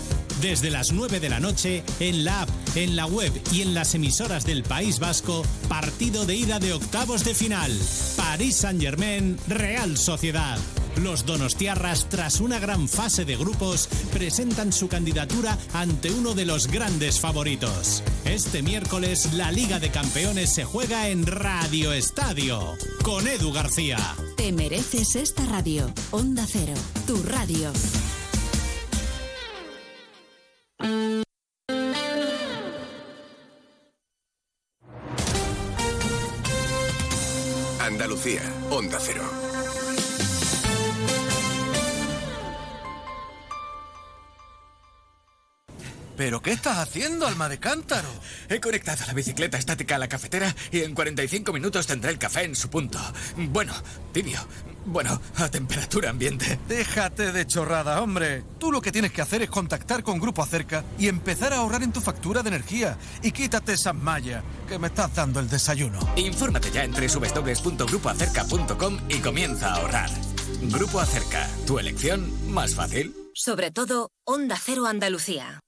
Speaker 14: Desde las 9 de la noche, en la app, en la web y en las emisoras del País Vasco, partido de ida de octavos de final. París Saint-Germain, Real Sociedad. Los donostiarras, tras una gran fase de grupos, presentan su candidatura ante uno de los grandes favoritos. Este miércoles, la Liga de Campeones se juega en Radio Estadio, con Edu García.
Speaker 3: Te mereces esta radio. Onda Cero, tu radio.
Speaker 8: Andalucía, Onda Cero.
Speaker 15: ¿Pero qué estás haciendo, alma de cántaro?
Speaker 16: He conectado la bicicleta estática a la cafetera y en 45 minutos tendré el café en su punto. Bueno, tibio. Bueno, a temperatura ambiente.
Speaker 15: Déjate de chorrada, hombre. Tú lo que tienes que hacer es contactar con Grupo Acerca y empezar a ahorrar en tu factura de energía. Y quítate esas mallas, que me estás dando el desayuno.
Speaker 16: Infórmate ya en www.grupoacerca.com y comienza a ahorrar. Grupo Acerca, tu elección más fácil.
Speaker 6: Sobre todo, Onda Cero Andalucía.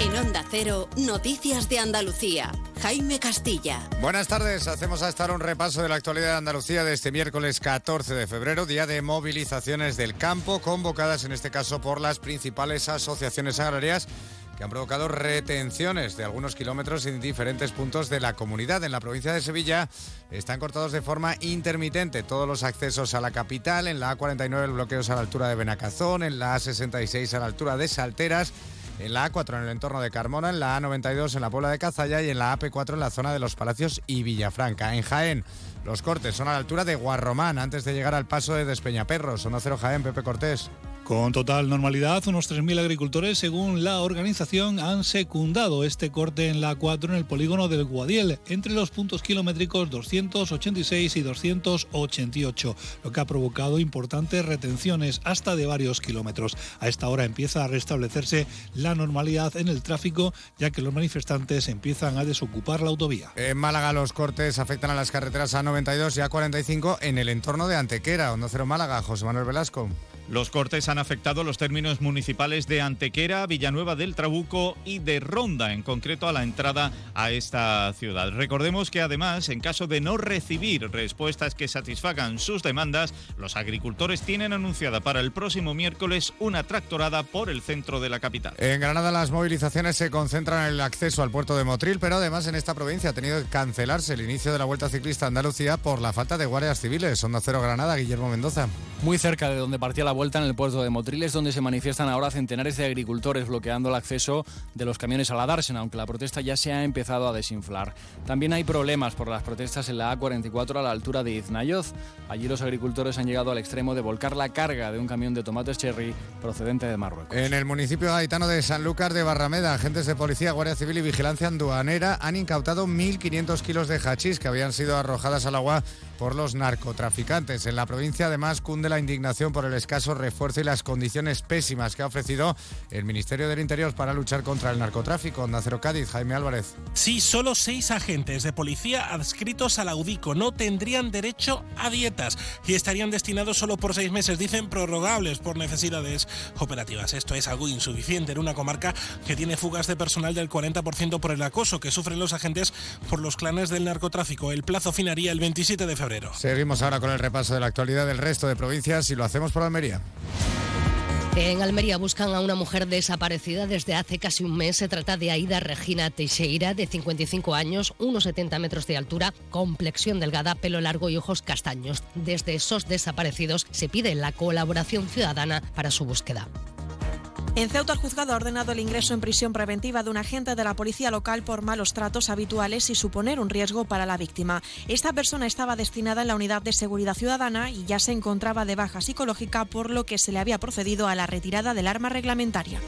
Speaker 3: En Onda Cero, Noticias de Andalucía. Jaime Castilla.
Speaker 17: Buenas tardes. Hacemos hasta ahora un repaso de la actualidad de Andalucía de este miércoles 14 de febrero, día de movilizaciones del campo, convocadas en este caso por las principales asociaciones agrarias que han provocado retenciones de algunos kilómetros en diferentes puntos de la comunidad. En la provincia de Sevilla están cortados de forma intermitente todos los accesos a la capital, en la A49 el bloqueo a la altura de Benacazón, en la A66 a la altura de Salteras en la A4 en el entorno de Carmona, en la A92 en la Puebla de Cazalla y en la AP4 en la zona de Los Palacios y Villafranca. En Jaén, los cortes son a la altura de Guarromán, antes de llegar al paso de Despeñaperro. Son cero Jaén, Pepe Cortés.
Speaker 18: Con total normalidad, unos 3.000 agricultores, según la organización, han secundado este corte en la A4 en el polígono del Guadiel, entre los puntos kilométricos 286 y 288, lo que ha provocado importantes retenciones hasta de varios kilómetros. A esta hora empieza a restablecerse la normalidad en el tráfico, ya que los manifestantes empiezan a desocupar la autovía.
Speaker 17: En Málaga los cortes afectan a las carreteras A92 y A45 en el entorno de Antequera, Onda Cero Málaga, José Manuel Velasco.
Speaker 19: Los cortes han afectado los términos municipales de Antequera, Villanueva del Trabuco y de Ronda, en concreto a la entrada a esta ciudad. Recordemos que además, en caso de no recibir respuestas que satisfagan sus demandas, los agricultores tienen anunciada para el próximo miércoles una tractorada por el centro de la capital.
Speaker 17: En Granada las movilizaciones se concentran en el acceso al puerto de Motril, pero además en esta provincia ha tenido que cancelarse el inicio de la Vuelta Ciclista a Andalucía por la falta de guardias civiles. Onda Cero Granada, Guillermo Mendoza.
Speaker 20: Muy cerca de donde partía la vuelta en el puerto de Motriles, donde se manifiestan ahora centenares de agricultores bloqueando el acceso de los camiones a la dársena, aunque la protesta ya se ha empezado a desinflar. También hay problemas por las protestas en la A44 a la altura de Iznayoz. Allí los agricultores han llegado al extremo de volcar la carga de un camión de tomates cherry procedente de Marruecos.
Speaker 17: En el municipio gaitano de Sanlúcar de Barrameda, agentes de policía, Guardia Civil y Vigilancia Aduanera han incautado 1.500 kilos de hachís que habían sido arrojadas al agua por los narcotraficantes. En la provincia además cunde la indignación por el escaso refuerzo y las condiciones pésimas que ha ofrecido el Ministerio del Interior para luchar contra el narcotráfico. Nacero Cádiz, Jaime Álvarez.
Speaker 18: Sí, solo seis agentes de policía adscritos a la UDICO no tendrían derecho a dietas y estarían destinados solo por seis meses, dicen prorrogables por necesidades operativas. Esto es algo insuficiente en una comarca que tiene fugas de personal del 40% por el acoso que sufren los agentes por los clanes del narcotráfico. El plazo finaría el 27 de febrero.
Speaker 17: Seguimos ahora con el repaso de la actualidad del resto de provincias y lo hacemos por Almería.
Speaker 21: En Almería buscan a una mujer desaparecida desde hace casi un mes. Se trata de Aida Regina Teixeira, de 55 años, unos 70 metros de altura, complexión delgada, pelo largo y ojos castaños. Desde esos desaparecidos se pide la colaboración ciudadana para su búsqueda.
Speaker 4: En Ceuta, el juzgado ha ordenado el ingreso en prisión preventiva de un agente de la policía local por malos tratos habituales y suponer un riesgo para la víctima. Esta persona estaba destinada en la unidad de seguridad ciudadana y ya se encontraba de baja psicológica, por lo que se le había procedido a la retirada del arma reglamentaria.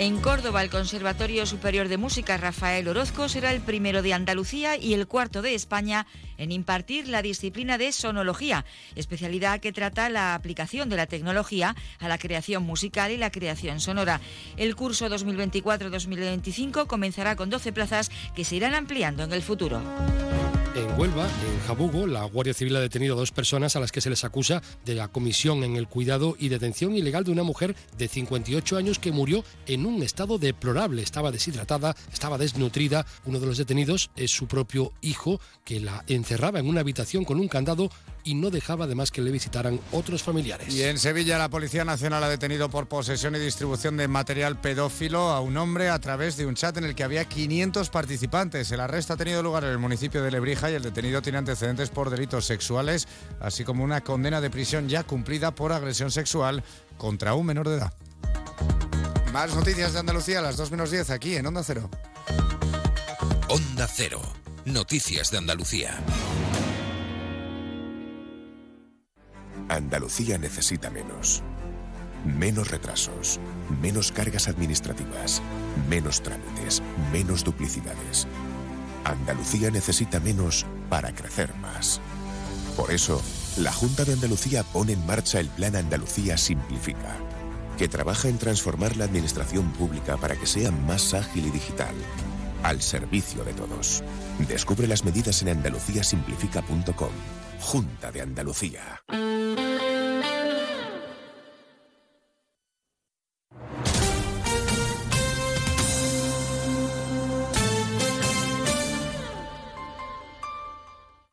Speaker 22: En Córdoba, el Conservatorio Superior de Música Rafael Orozco será el primero de Andalucía y el cuarto de España en impartir la disciplina de sonología, especialidad que trata la aplicación de la tecnología a la creación musical y la creación sonora. El curso 2024-2025 comenzará con 12 plazas que se irán ampliando en el futuro.
Speaker 12: En Huelva, en Jabugo, la Guardia Civil ha detenido a dos personas a las que se les acusa de la comisión en el cuidado y detención ilegal de una mujer de 58 años que murió en un estado deplorable. Estaba deshidratada, estaba desnutrida. Uno de los detenidos es su propio hijo, que la encerraba en una habitación con un candado y no dejaba además que le visitaran otros familiares.
Speaker 17: Y en Sevilla la Policía Nacional ha detenido por posesión y distribución de material pedófilo a un hombre a través de un chat en el que había 500 participantes. El arresto ha tenido lugar en el municipio de Lebrija y el detenido tiene antecedentes por delitos sexuales, así como una condena de prisión ya cumplida por agresión sexual contra un menor de edad. Más noticias de Andalucía a las 2 menos 10 aquí en Onda Cero.
Speaker 23: Onda Cero. Noticias de Andalucía.
Speaker 8: Andalucía necesita menos. Menos retrasos, menos cargas administrativas, menos trámites, menos duplicidades. Andalucía necesita menos para crecer más. Por eso, la Junta de Andalucía pone en marcha el Plan Andalucía Simplifica, que trabaja en transformar la administración pública para que sea más ágil y digital, al servicio de todos. Descubre las medidas en andaluciasimplifica.com. Junta de Andalucía.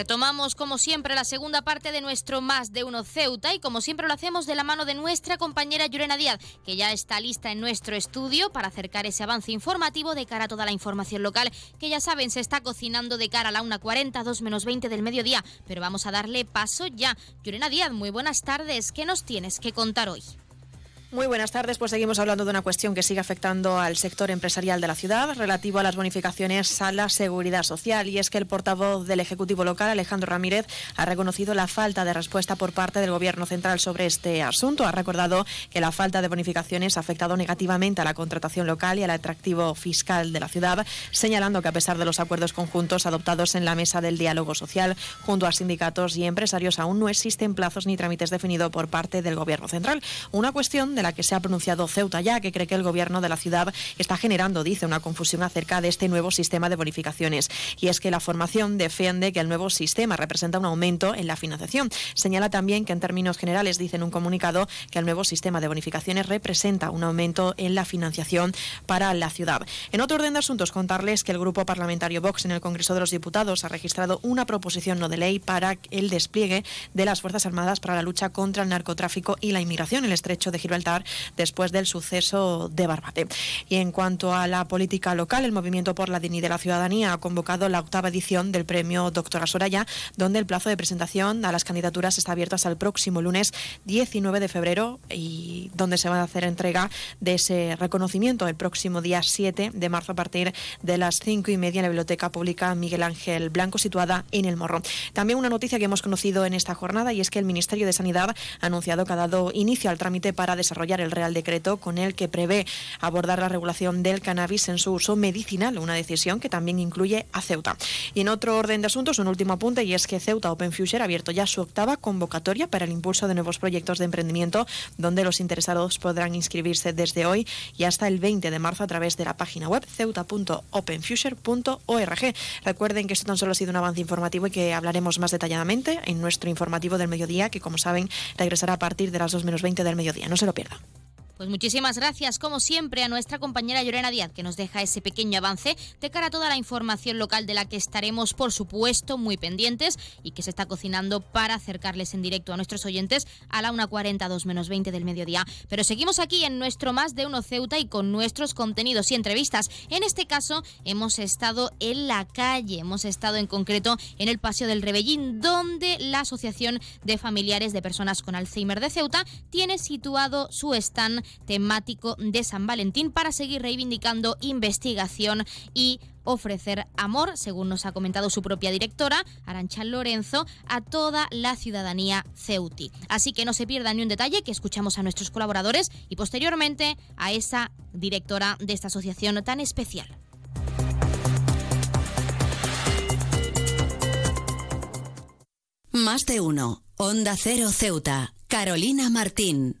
Speaker 1: Retomamos como siempre la segunda parte de nuestro Más de Uno Ceuta y como siempre lo hacemos de la mano de nuestra compañera Yurena Díaz, que ya está lista en nuestro estudio para acercar ese avance informativo de cara a toda la información local, que ya saben se está cocinando de cara a la 1.40, 2 menos 20 del mediodía, pero vamos a darle paso ya. Yurena Díaz, muy buenas tardes, ¿qué nos tienes que contar hoy?
Speaker 4: Muy buenas tardes, pues seguimos hablando de una cuestión que sigue afectando al sector empresarial de la ciudad, relativo a las bonificaciones a la seguridad social. Y es que el portavoz del Ejecutivo local, Alejandro Ramírez, ha reconocido la falta de respuesta por parte del Gobierno central sobre este asunto. Ha recordado que la falta de bonificaciones ha afectado negativamente a la contratación local y al atractivo fiscal de la ciudad, señalando que a pesar de los acuerdos conjuntos adoptados en la mesa del diálogo social junto a sindicatos y empresarios, aún no existen plazos ni trámites definidos por parte del Gobierno central. Una cuestión de la que se ha pronunciado Ceuta ya, que cree que el gobierno de la ciudad está generando, dice, una confusión acerca de este nuevo sistema de bonificaciones. Y es que la formación defiende que el nuevo sistema representa un aumento en la financiación. Señala también que en términos generales, dice en un comunicado, que el nuevo sistema de bonificaciones representa un aumento en la financiación para la ciudad. En otro orden de asuntos, contarles que el grupo parlamentario Vox en el Congreso de los Diputados ha registrado una proposición no de ley para el despliegue de las Fuerzas Armadas para la lucha contra el narcotráfico y la inmigración en el estrecho de Gibraltar finalizar después del suceso de Barbate. Y en cuanto a la política local, el Movimiento por la Dignidad de la Ciudadanía ha convocado la octava edición del premio Doctora Soraya, donde el plazo de presentación a las candidaturas está abierto hasta el próximo lunes 19 de febrero y donde se va a hacer entrega de ese reconocimiento el próximo día 7 de marzo a partir de las 5 y media en la Biblioteca Pública Miguel Ángel Blanco, situada en El Morro. También una noticia que hemos conocido en esta jornada y es que el Ministerio de Sanidad ha anunciado que ha dado inicio al trámite para desarrollar el Real Decreto con el que prevé abordar la regulación del cannabis en su uso medicinal, una decisión que también incluye a Ceuta. Y en otro orden de asuntos, un último apunte y es que Ceuta Open Future ha abierto ya su octava convocatoria para el impulso de nuevos proyectos de emprendimiento, donde los interesados podrán inscribirse desde hoy y hasta el 20 de marzo a través de la página web ceuta.openfuture.org. Recuerden que esto tan solo ha sido un avance informativo y que hablaremos más detalladamente en nuestro informativo del mediodía, que como saben regresará a partir de las 2 menos 20 del mediodía. No se lo pierdan. Instagram.
Speaker 1: Pues muchísimas gracias, como siempre, a nuestra compañera Llorena Díaz, que nos deja ese pequeño avance de cara a toda la información local de la que estaremos, por supuesto, muy pendientes y que se está cocinando para acercarles en directo a nuestros oyentes a la 1.40, 2 menos 20 del mediodía. Pero seguimos aquí en nuestro Más de Uno Ceuta y con nuestros contenidos y entrevistas. En este caso, hemos estado en la calle, hemos estado en concreto en el Paseo del Rebellín, donde la Asociación de Familiares de Personas con Alzheimer de Ceuta tiene situado su stand temático de San Valentín para seguir reivindicando investigación y ofrecer amor, según nos ha comentado su propia directora, Arancha Lorenzo, a toda la ciudadanía ceuti. Así que no se pierda ni un detalle, que escuchamos a nuestros colaboradores y posteriormente a esa directora de esta asociación tan especial.
Speaker 3: Más de uno. Onda Cero Ceuta. Carolina Martín.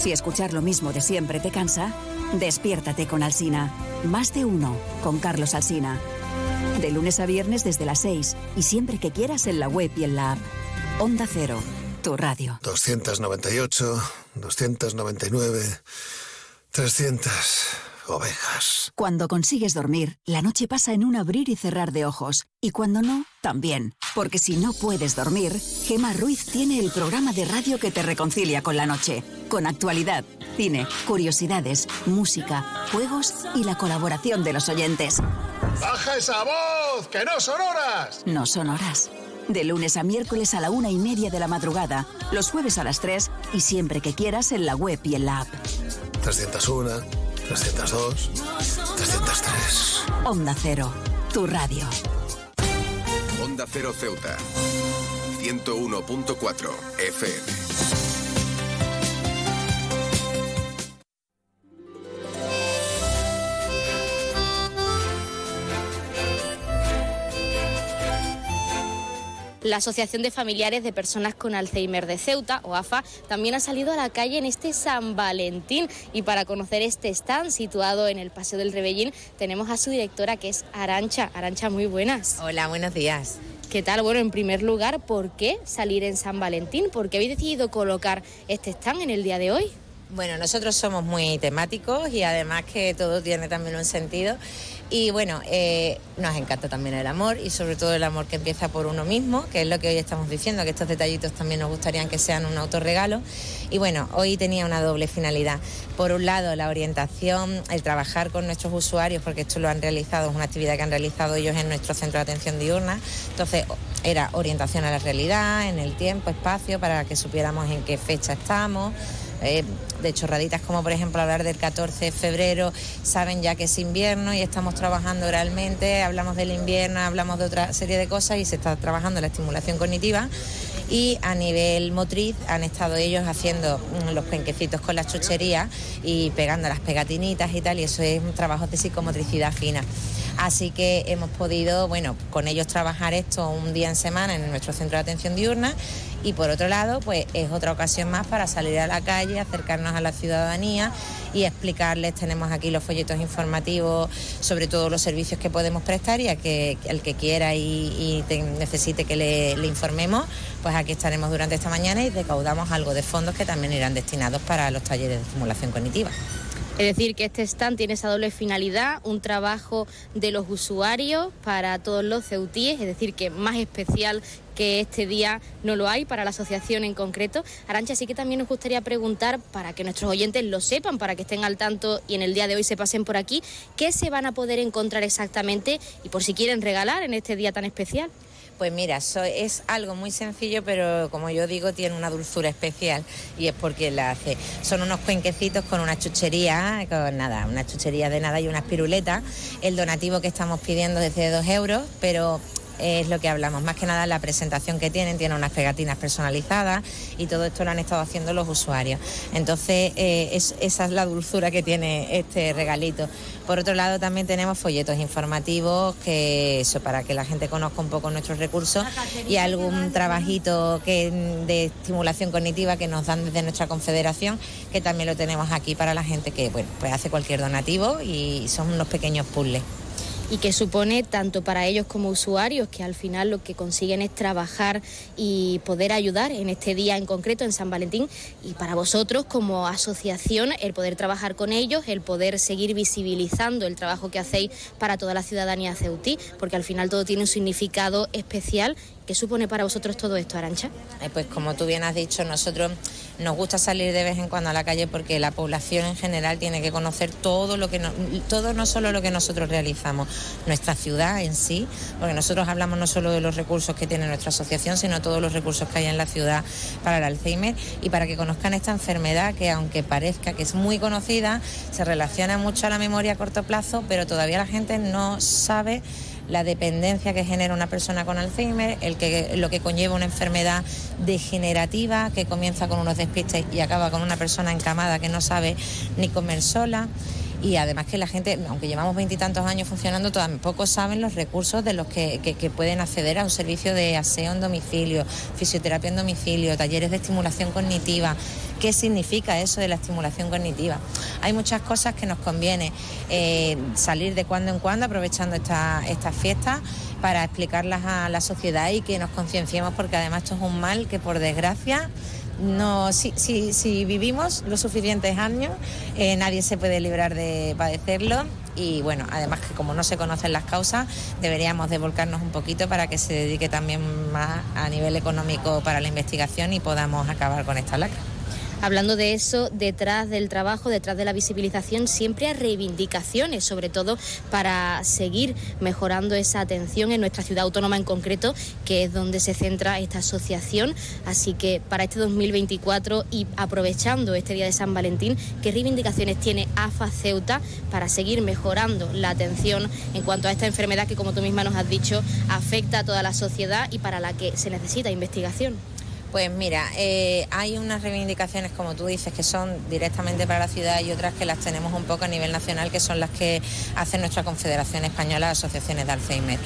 Speaker 24: Si escuchar lo mismo de siempre te cansa, despiértate con Alsina. Más de uno con Carlos Alsina. De lunes a viernes desde las 6 y siempre que quieras en la web y en la app. Onda Cero, tu radio.
Speaker 25: 298, 299, 300 ovejas.
Speaker 24: Cuando consigues dormir, la noche pasa en un abrir y cerrar de ojos. Y cuando no, también. Porque si no puedes dormir, Gema Ruiz tiene el programa de radio que te reconcilia con la noche. Con actualidad, cine, curiosidades, música, juegos y la colaboración de los oyentes.
Speaker 25: ¡Baja esa voz! ¡Que no son horas!
Speaker 24: No son horas. De lunes a miércoles a la una y media de la madrugada, los jueves a las tres y siempre que quieras en la web y en la app.
Speaker 25: 301, 302, 303.
Speaker 24: Onda Cero, tu radio.
Speaker 26: Onda Cero Ceuta, 101.4 FM.
Speaker 1: La Asociación de Familiares de Personas con Alzheimer de Ceuta, o AFA, también ha salido a la calle en este San Valentín. Y para conocer este stand situado en el Paseo del Rebellín, tenemos a su directora que es Arancha. Arancha, muy buenas.
Speaker 27: Hola, buenos días.
Speaker 1: ¿Qué tal? Bueno, en primer lugar, ¿por qué salir en San Valentín? ¿Por qué habéis decidido colocar este stand en el día de hoy?
Speaker 27: Bueno, nosotros somos muy temáticos y además que todo tiene también un sentido. Y bueno, eh, nos encanta también el amor y sobre todo el amor que empieza por uno mismo, que es lo que hoy estamos diciendo, que estos detallitos también nos gustarían que sean un autorregalo. Y bueno, hoy tenía una doble finalidad. Por un lado, la orientación, el trabajar con nuestros usuarios, porque esto lo han realizado, es una actividad que han realizado ellos en nuestro centro de atención diurna. Entonces, era orientación a la realidad, en el tiempo, espacio, para que supiéramos en qué fecha estamos eh, de chorraditas como por ejemplo hablar del 14 de febrero, saben ya que es invierno y estamos trabajando oralmente, hablamos del invierno, hablamos de otra serie de cosas y se está trabajando la estimulación cognitiva y a nivel motriz han estado ellos haciendo mm, los penquecitos con las chucherías y pegando las pegatinitas y tal y eso es un trabajo de psicomotricidad fina. Así que hemos podido, bueno, con ellos trabajar esto un día en semana en nuestro centro de atención diurna y por otro lado, pues es otra ocasión más para salir a la calle, acercarnos a la ciudadanía y explicarles, tenemos aquí los folletos informativos sobre todos los servicios que podemos prestar y a que el que quiera y, necesite que le, le informemos, pues aquí estaremos durante esta mañana y recaudamos algo de fondos que también irán destinados para los talleres de estimulación cognitiva.
Speaker 1: Es decir, que este stand tiene esa doble finalidad, un trabajo de los usuarios para todos los ceutíes, es decir, que más especial que este día no lo hay para la asociación en concreto. Arancha, sí que también nos gustaría preguntar, para que nuestros oyentes lo sepan, para que estén al tanto y en el día de hoy se pasen por aquí, ¿qué se van a poder encontrar exactamente y por si quieren regalar en este día tan especial?
Speaker 27: Pues mira, es algo muy sencillo, pero como yo digo, tiene una dulzura especial y es porque la hace. Son unos cuenquecitos con una chuchería, con nada, una chuchería de nada y unas piruletas. El donativo que estamos pidiendo es de dos euros, pero es lo que hablamos. Más que nada la presentación que tienen, tienen unas pegatinas personalizadas y todo esto lo han estado haciendo los usuarios. Entonces, eh, esa es la dulzura que tiene este regalito. Por otro lado, también tenemos folletos informativos que eso para que la gente conozca un poco nuestros recursos y algún trabajito que, de estimulación cognitiva que nos dan desde nuestra confederación, que también lo tenemos aquí para la gente que bueno, pues hace cualquier donativo y son unos pequeños puzzles
Speaker 1: y que supone tanto para ellos como usuarios que al final lo que consiguen es trabajar y poder ayudar en este día en concreto en San Valentín. Y para vosotros como asociación el poder trabajar con ellos, el poder seguir visibilizando el trabajo que hacéis para toda la ciudadanía ceutí, porque al final todo tiene un significado especial ¿Qué supone para vosotros todo esto, Arancha?
Speaker 27: Eh, pues como tú bien has dicho, nosotros nos gusta salir de vez en cuando a la calle porque la población en general tiene que conocer todo lo que no, todo no solo lo que nosotros realizamos, nuestra ciudad en sí, porque nosotros hablamos no solo de los recursos que tiene nuestra asociación, sino todos los recursos que hay en la ciudad para el Alzheimer y para que conozcan esta enfermedad que aunque parezca que es muy conocida, se relaciona mucho a la memoria a corto plazo, pero todavía la gente no sabe la dependencia que genera una persona con Alzheimer, el que, lo que conlleva una enfermedad degenerativa que comienza con unos despistes y acaba con una persona encamada que no sabe ni comer sola y además que la gente, aunque llevamos veintitantos años funcionando, tampoco saben los recursos de los que, pueden acceder a un servicio de aseo en domicilio, fisioterapia en domicilio, talleres de estimulación cognitiva. ¿Qué significa eso de la estimulación cognitiva? Hay muchas cosas que nos conviene eh, salir de cuando en cuando aprovechando estas esta fiestas para explicarlas a la sociedad y que nos concienciemos porque además esto es un mal que por desgracia no, si, si, si vivimos los suficientes años, eh, nadie se puede librar de padecerlo y bueno, además que como no se conocen las causas, deberíamos de volcarnos un poquito para que se dedique también más a nivel económico para la investigación y podamos acabar con esta lacra.
Speaker 1: Hablando de eso, detrás del trabajo, detrás de la visibilización, siempre hay reivindicaciones, sobre todo para seguir mejorando esa atención en nuestra ciudad autónoma en concreto, que es donde se centra esta asociación. Así que para este 2024 y aprovechando este día de San Valentín, ¿qué reivindicaciones tiene AFA Ceuta para seguir mejorando la atención en cuanto a esta enfermedad que, como tú misma nos has dicho, afecta a toda la sociedad y para la que se necesita investigación?
Speaker 27: Pues mira, eh, hay unas reivindicaciones, como tú dices, que son directamente para la ciudad y otras que las tenemos un poco a nivel nacional, que son las que hace nuestra Confederación Española de Asociaciones de Alzheimer.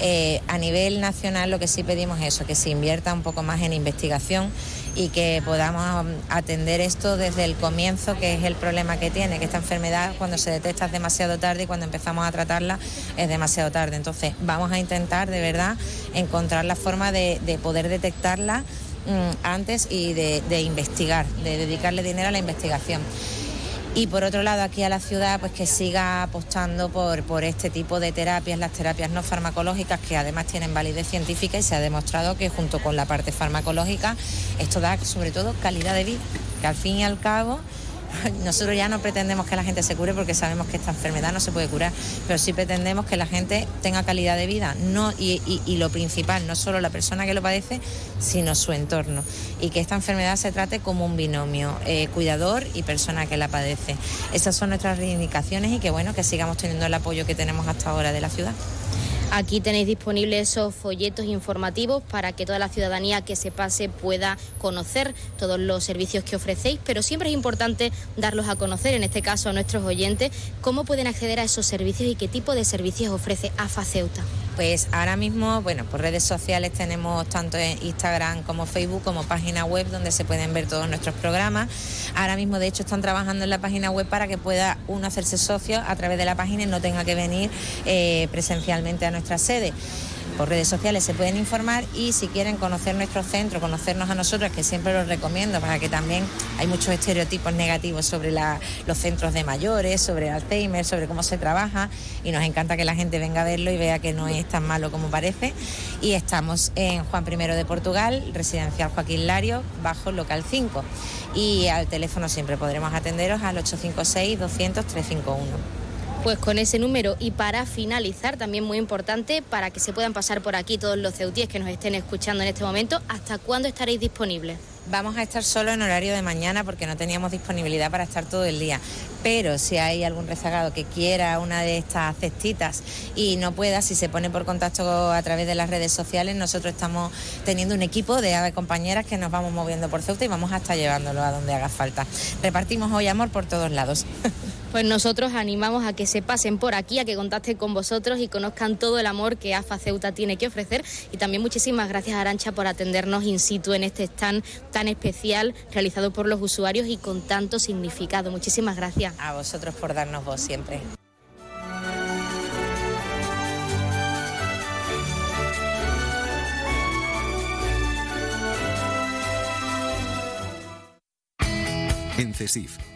Speaker 27: Eh, a nivel nacional lo que sí pedimos es eso, que se invierta un poco más en investigación y que podamos atender esto desde el comienzo, que es el problema que tiene, que esta enfermedad cuando se detecta es demasiado tarde y cuando empezamos a tratarla es demasiado tarde. Entonces vamos a intentar de verdad encontrar la forma de poder detectarla antes y de, investigar, de dedicarle dinero a la investigación. Y por otro lado, aquí a la ciudad, pues que siga apostando por, por este tipo de terapias, las terapias no farmacológicas, que además tienen validez científica y se ha demostrado que junto con la parte farmacológica, esto da sobre todo calidad de vida, que al fin y al cabo <laughs> nosotros ya no pretendemos que la gente se cure porque sabemos que esta enfermedad no se puede curar, pero sí pretendemos que la gente tenga calidad de vida no, y, lo principal, no solo la persona que lo padece, sino su entorno. Y que esta enfermedad se trate como un binomio, eh, cuidador y persona que la padece. Esas son nuestras reivindicaciones y que bueno, que sigamos teniendo el apoyo que tenemos hasta ahora de la ciudad.
Speaker 28: Aquí tenéis disponibles esos folletos informativos para que toda la ciudadanía que se pase pueda conocer todos los servicios que ofrecéis, pero siempre es importante darlos a conocer, en este caso a nuestros oyentes, cómo pueden acceder a esos servicios y qué tipo de servicios ofrece AFA Ceuta.
Speaker 27: Pues ahora mismo, bueno, por redes sociales tenemos tanto Instagram como Facebook como página web donde se pueden ver todos nuestros programas. Ahora mismo, de hecho, están trabajando en la página web para que pueda uno hacerse socio a través de la página y no tenga que venir eh, presencialmente a nuestra sede por redes sociales se pueden informar y si quieren conocer nuestro centro, conocernos a nosotros, que siempre los recomiendo para que también hay muchos estereotipos negativos sobre los centros de mayores, sobre Alzheimer, sobre cómo se trabaja y nos encanta que la gente venga a verlo y vea que no es tan malo como parece. Y estamos en Juan I de Portugal, residencial Joaquín Lario, bajo local 5. Y al teléfono siempre podremos atenderos al 856 200 351
Speaker 28: pues con ese número. Y para finalizar, también muy importante, para que se puedan pasar por aquí todos los ceutíes que nos estén escuchando en este momento, ¿hasta cuándo estaréis disponibles?
Speaker 27: Vamos a estar solo en horario de mañana porque no teníamos disponibilidad para estar todo el día. Pero si hay algún rezagado que quiera una de estas cestitas y no pueda, si se pone por contacto a través de las redes sociales, nosotros estamos teniendo un equipo de compañeras que nos vamos moviendo por Ceuta y vamos a estar llevándolo a donde haga falta. Repartimos hoy amor por todos lados. <laughs>
Speaker 28: pues nosotros animamos a que se pasen por aquí, a que contacten con vosotros y conozcan todo el amor que AFA Ceuta tiene que ofrecer. Y también muchísimas gracias Arancha por atendernos in situ en este stand tan especial realizado por los usuarios y con tanto significado. Muchísimas gracias.
Speaker 27: A vosotros por darnos voz siempre.
Speaker 23: En CESIF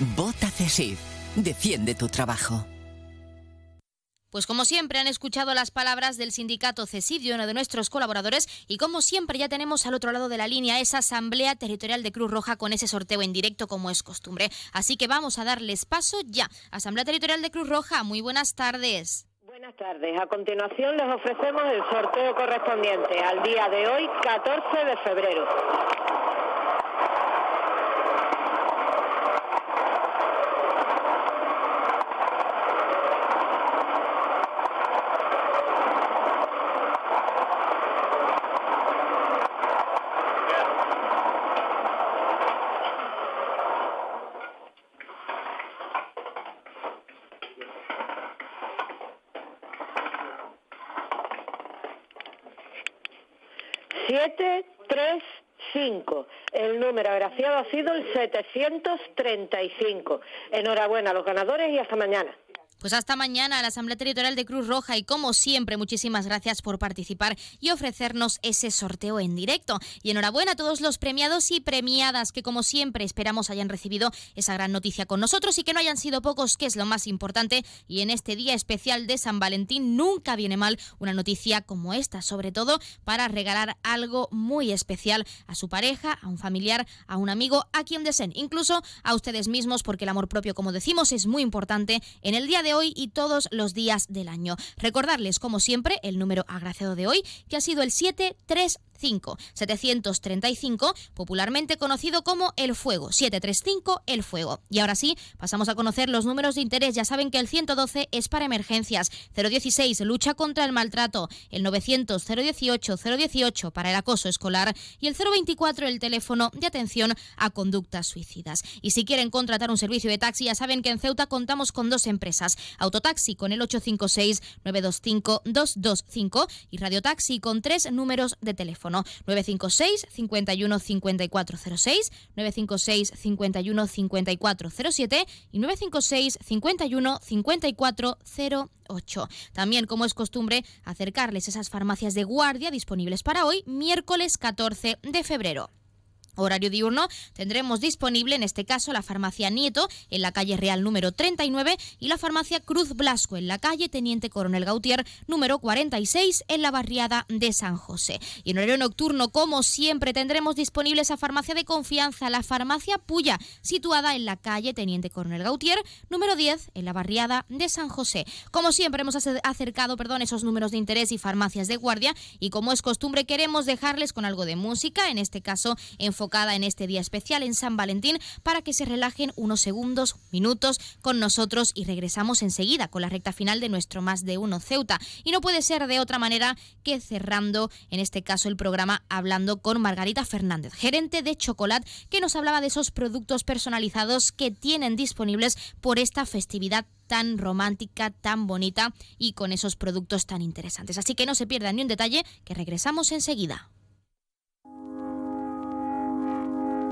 Speaker 3: Vota CESIF. Defiende tu trabajo.
Speaker 1: Pues como siempre han escuchado las palabras del sindicato CESIF de uno de nuestros colaboradores y como siempre ya tenemos al otro lado de la línea esa asamblea territorial de Cruz Roja con ese sorteo en directo como es costumbre. Así que vamos a darles paso ya. Asamblea Territorial de Cruz Roja, muy buenas tardes.
Speaker 29: Buenas tardes. A continuación les ofrecemos el sorteo correspondiente al día de hoy, 14 de febrero. El número agraciado ha sido el 735. Enhorabuena a los ganadores y hasta mañana.
Speaker 1: Pues hasta mañana a la Asamblea Territorial de Cruz Roja y como siempre muchísimas gracias por participar y ofrecernos ese sorteo en directo. Y enhorabuena a todos los premiados y premiadas que como siempre esperamos hayan recibido esa gran noticia con nosotros y que no hayan sido pocos, que es lo más importante. Y en este día especial de San Valentín nunca viene mal una noticia como esta, sobre todo para regalar algo muy especial a su pareja, a un familiar, a un amigo, a quien deseen, incluso a ustedes mismos, porque el amor propio, como decimos, es muy importante en el día de hoy y todos los días del año. Recordarles, como siempre, el número agraciado de hoy, que ha sido el 735. 735, popularmente conocido como El Fuego. 735, El Fuego. Y ahora sí, pasamos a conocer los números de interés. Ya saben que el 112 es para emergencias, 016, lucha contra el maltrato, el 900, 018, 018 para el acoso escolar y el 024, el teléfono de atención a conductas suicidas. Y si quieren contratar un servicio de taxi, ya saben que en Ceuta contamos con dos empresas, Autotaxi con el 856-925-225 y Radiotaxi con tres números de teléfono, 956 51 5406, 956 51 5407 y 956 51 5408. También, como es costumbre, acercarles esas farmacias de guardia disponibles para hoy, miércoles 14 de febrero. Horario diurno tendremos disponible en este caso la farmacia Nieto en la calle Real número 39 y la farmacia Cruz Blasco en la calle Teniente Coronel Gautier número 46 en la barriada de San José. Y en horario nocturno, como siempre, tendremos disponible esa farmacia de confianza, la farmacia Puya, situada en la calle Teniente Coronel Gautier número 10 en la barriada de San José. Como siempre hemos acercado, perdón, esos números de interés y farmacias de guardia y como es costumbre queremos dejarles con algo de música, en este caso enfocado en este día especial en San Valentín para que se relajen unos segundos, minutos con nosotros y regresamos enseguida con la recta final de nuestro Más de Uno Ceuta. Y no puede ser de otra manera que cerrando, en este caso, el programa hablando con Margarita Fernández, gerente de Chocolate, que nos hablaba de esos productos personalizados que tienen disponibles por esta festividad tan romántica, tan bonita y con esos productos tan interesantes. Así que no se pierdan ni un detalle, que regresamos enseguida.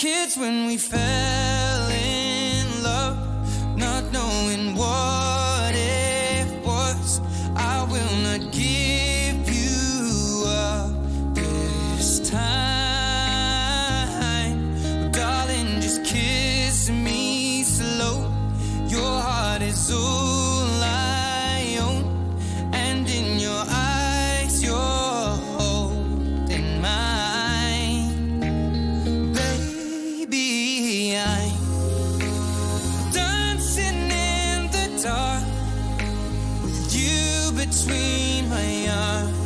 Speaker 30: kids when we fell between my arms.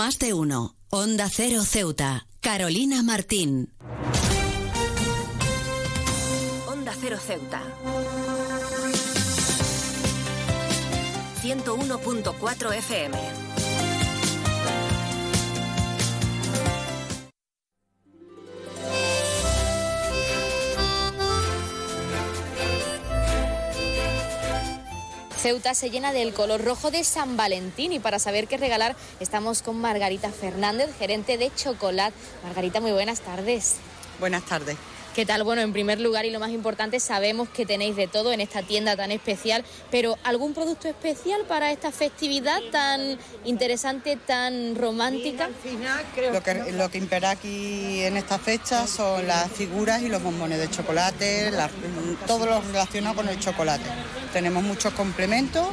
Speaker 3: Más de uno. Onda Cero Ceuta. Carolina Martín.
Speaker 6: Onda Cero Ceuta. 101.4 FM.
Speaker 31: Ceuta se llena del color rojo de San Valentín y para saber qué regalar estamos con Margarita Fernández, gerente de Chocolate. Margarita, muy buenas tardes.
Speaker 32: Buenas tardes.
Speaker 31: ¿Qué tal? Bueno, en primer lugar y lo más importante, sabemos que tenéis de todo en esta tienda tan especial, pero ¿algún producto especial para esta festividad tan interesante, tan romántica?
Speaker 32: Lo que, lo que impera aquí en esta fecha son las figuras y los bombones de chocolate, todo lo relacionado con el chocolate. Tenemos muchos complementos.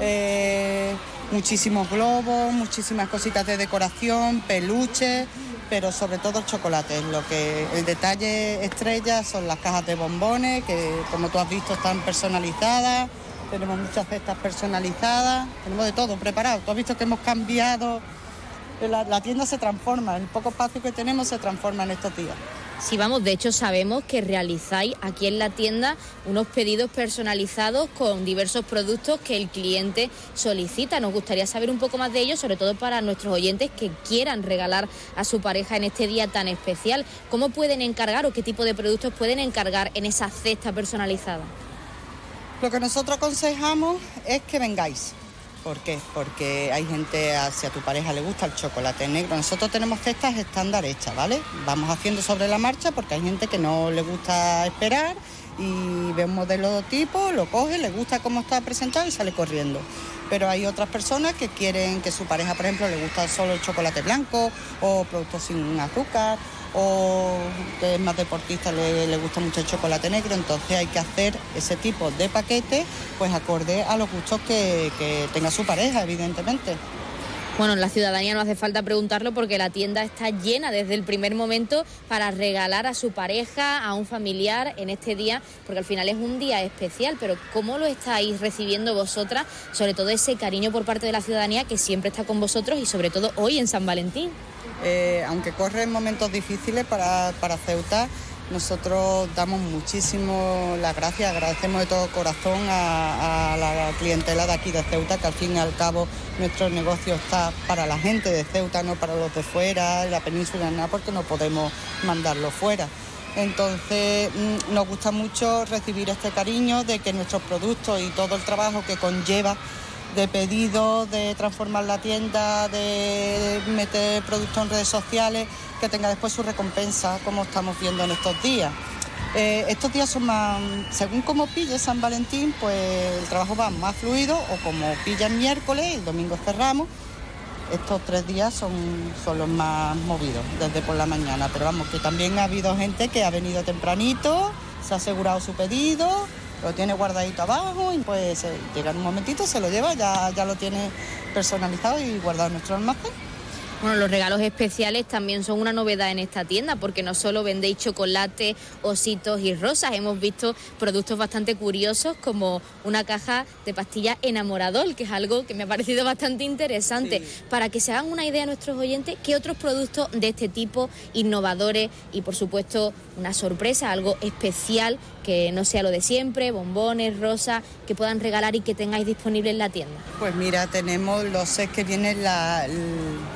Speaker 32: Eh, muchísimos globos, muchísimas cositas de decoración, peluches, pero sobre todo el chocolate. Lo que el detalle estrella son las cajas de bombones, que como tú has visto están personalizadas. Tenemos muchas cestas personalizadas, tenemos de todo preparado. Tú has visto que hemos cambiado, la, la tienda se transforma, el poco espacio que tenemos se transforma en estos días.
Speaker 31: Sí, vamos, de hecho sabemos que realizáis aquí en la tienda unos pedidos personalizados con diversos productos que el cliente solicita. Nos gustaría saber un poco más de ello, sobre todo para nuestros oyentes que quieran regalar a su pareja en este día tan especial. ¿Cómo pueden encargar o qué tipo de productos pueden encargar en esa cesta personalizada?
Speaker 32: Lo que nosotros aconsejamos es que vengáis ¿Por qué? Porque hay gente, si a tu pareja le gusta el chocolate negro, nosotros tenemos cestas estándar hechas, ¿vale? Vamos haciendo sobre la marcha porque hay gente que no le gusta esperar y ve un modelo tipo, lo coge, le gusta cómo está presentado y sale corriendo. Pero hay otras personas que quieren que su pareja, por ejemplo, le gusta solo el chocolate blanco o productos sin azúcar o que es más deportista, le, gusta mucho el chocolate negro, entonces hay que hacer ese tipo de paquete pues acorde a los gustos que, tenga su pareja, evidentemente.
Speaker 1: Bueno, la ciudadanía no hace falta preguntarlo porque la tienda está llena desde el primer momento para regalar a su pareja, a un familiar en este día, porque al final es un día especial, pero ¿cómo lo estáis recibiendo vosotras? Sobre todo ese cariño por parte de la ciudadanía que siempre está con vosotros y sobre todo hoy en San Valentín.
Speaker 32: Eh, aunque corren momentos difíciles para, para Ceuta, nosotros damos muchísimo las gracias, agradecemos de todo corazón a, la clientela de aquí de Ceuta, que al fin y al cabo nuestro negocio está para la gente de Ceuta, no para los de fuera, la península, nada, porque no podemos mandarlo fuera. Entonces mm, nos gusta mucho recibir este cariño de que nuestros productos y todo el trabajo que conlleva de pedido, de transformar la tienda, de meter productos en redes sociales, que tenga después su recompensa, como estamos viendo en estos días. Eh, estos días son más, según como pille San Valentín, pues el trabajo va más fluido o como pilla el miércoles, el domingo cerramos, estos tres días son, son los más movidos desde por la mañana. Pero vamos, que también ha habido gente que ha venido tempranito, se ha asegurado su pedido, lo tiene guardadito abajo y pues eh, llega en un momentito, se lo lleva, ya, ya lo tiene personalizado y guardado en nuestro almacén.
Speaker 1: Bueno, los regalos especiales también son una novedad en esta tienda porque no solo vendéis chocolate, ositos y rosas, hemos visto productos bastante curiosos como una caja de pastillas enamorador, que es algo que me ha parecido bastante interesante. Para que se hagan una idea nuestros oyentes, ¿qué otros productos de este tipo, innovadores y por supuesto una sorpresa, algo especial que no sea lo de siempre, bombones, rosas, que puedan regalar y que tengáis disponible en la tienda?
Speaker 32: Pues mira, tenemos los sets que viene la,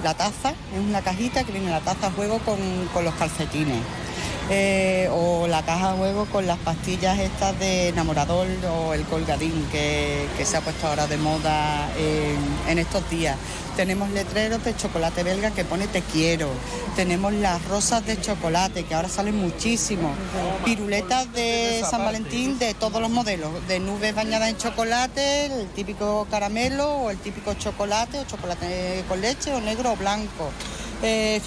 Speaker 32: la taza, es una cajita que viene la taza juego con, con los calcetines. Eh, o la caja de juego con las pastillas estas de enamorador o el colgadín que, se ha puesto ahora de moda en, estos días. Tenemos letreros de chocolate belga que pone te quiero. Tenemos las rosas de chocolate que ahora salen muchísimo. Piruletas de San Valentín de todos los modelos, de nubes bañadas en chocolate, el típico caramelo o el típico chocolate o chocolate con leche o negro o blanco. Eh,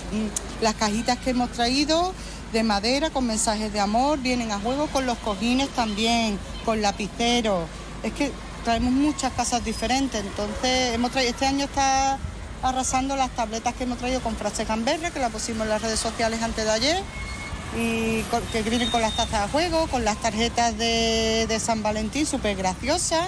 Speaker 32: las cajitas que hemos traído de madera con mensajes de amor, vienen a juego con los cojines también, con lapiceros. Es que traemos muchas casas diferentes, entonces hemos traído, este año está arrasando las tabletas que hemos traído con frases gamberra, que la pusimos en las redes sociales antes de ayer, y que vienen con las tazas a juego, con las tarjetas de, de San Valentín, súper graciosas.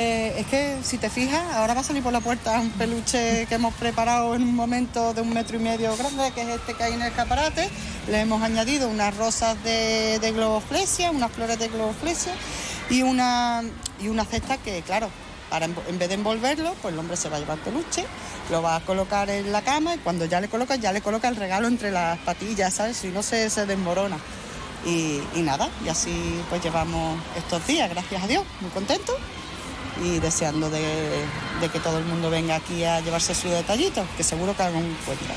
Speaker 32: Eh, es que si te fijas, ahora va a salir por la puerta un peluche que hemos preparado en un momento de un metro y medio grande, que es este que hay en el escaparate. Le hemos añadido unas rosas de, de globoflesia, unas flores de globoflesia y una, y una cesta que, claro, para en vez de envolverlo, pues el hombre se va a llevar peluche, lo va a colocar en la cama y cuando ya le coloca, ya le coloca el regalo entre las patillas, ¿sabes? Si no se, se desmorona. Y, nada, y así pues llevamos estos días, gracias a Dios, muy contentos y deseando de, que todo el mundo venga aquí a llevarse su detallito, que seguro que algún encuentra.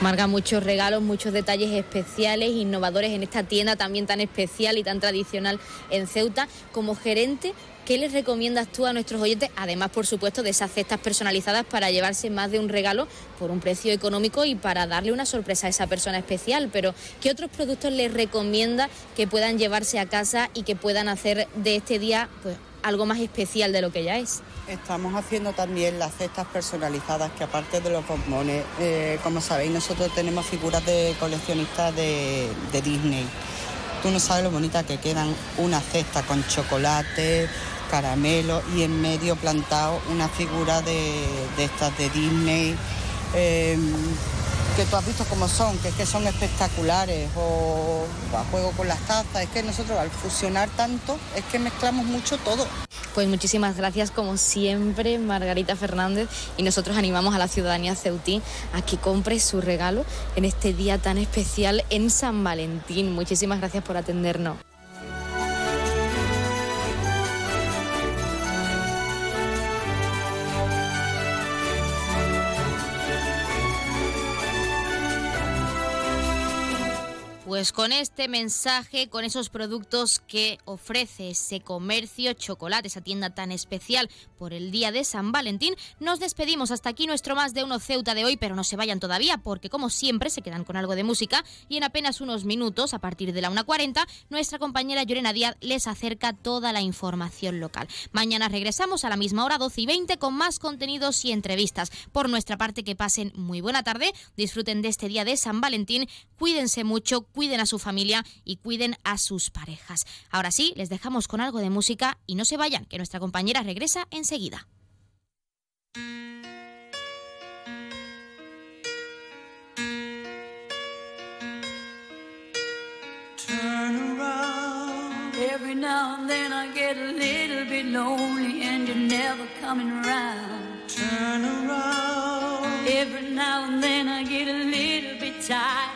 Speaker 1: Marga, muchos regalos, muchos detalles especiales, innovadores en esta tienda también tan especial y tan tradicional en Ceuta. Como gerente, ¿qué les recomiendas tú a nuestros oyentes? Además, por supuesto, de esas cestas personalizadas para llevarse más de un regalo por un precio económico y para darle una sorpresa a esa persona especial. Pero, ¿qué otros productos les recomienda que puedan llevarse a casa y que puedan hacer de este día pues, algo más especial de lo que ya es.
Speaker 32: Estamos haciendo también las cestas personalizadas, que aparte de los bombones, eh, como sabéis, nosotros tenemos figuras de coleccionistas de, Disney. Tú no sabes lo bonita que quedan una cesta con chocolate, caramelo y en medio plantado una figura de, estas de Disney. Eh, que tú has visto cómo son, que es que son espectaculares, o a juego con las tazas, es que nosotros al fusionar tanto, es que mezclamos mucho todo.
Speaker 1: Pues muchísimas gracias como siempre, Margarita Fernández, y nosotros animamos a la ciudadanía ceutí a que compre su regalo en este día tan especial en San Valentín. Muchísimas gracias por atendernos. Pues con este mensaje, con esos productos que ofrece ese comercio chocolate, esa tienda tan especial por el día de San Valentín, nos despedimos. Hasta aquí nuestro más de uno Ceuta de hoy, pero no se vayan todavía porque como siempre se quedan con algo de música y en apenas unos minutos, a partir de la 1.40, nuestra compañera Llorena Díaz les acerca toda la información local. Mañana regresamos a la misma hora, 12 y 20, con más contenidos y entrevistas. Por nuestra parte, que pasen muy buena tarde, disfruten de este día de San Valentín, cuídense mucho, cuiden a su familia y cuiden a sus parejas. Ahora sí, les dejamos con algo de música y no se vayan, que nuestra compañera regresa enseguida.
Speaker 33: Turn around. Every now and then I get a little bit lonely and you're never coming around. Turn around. Every now and then I get a little bit tired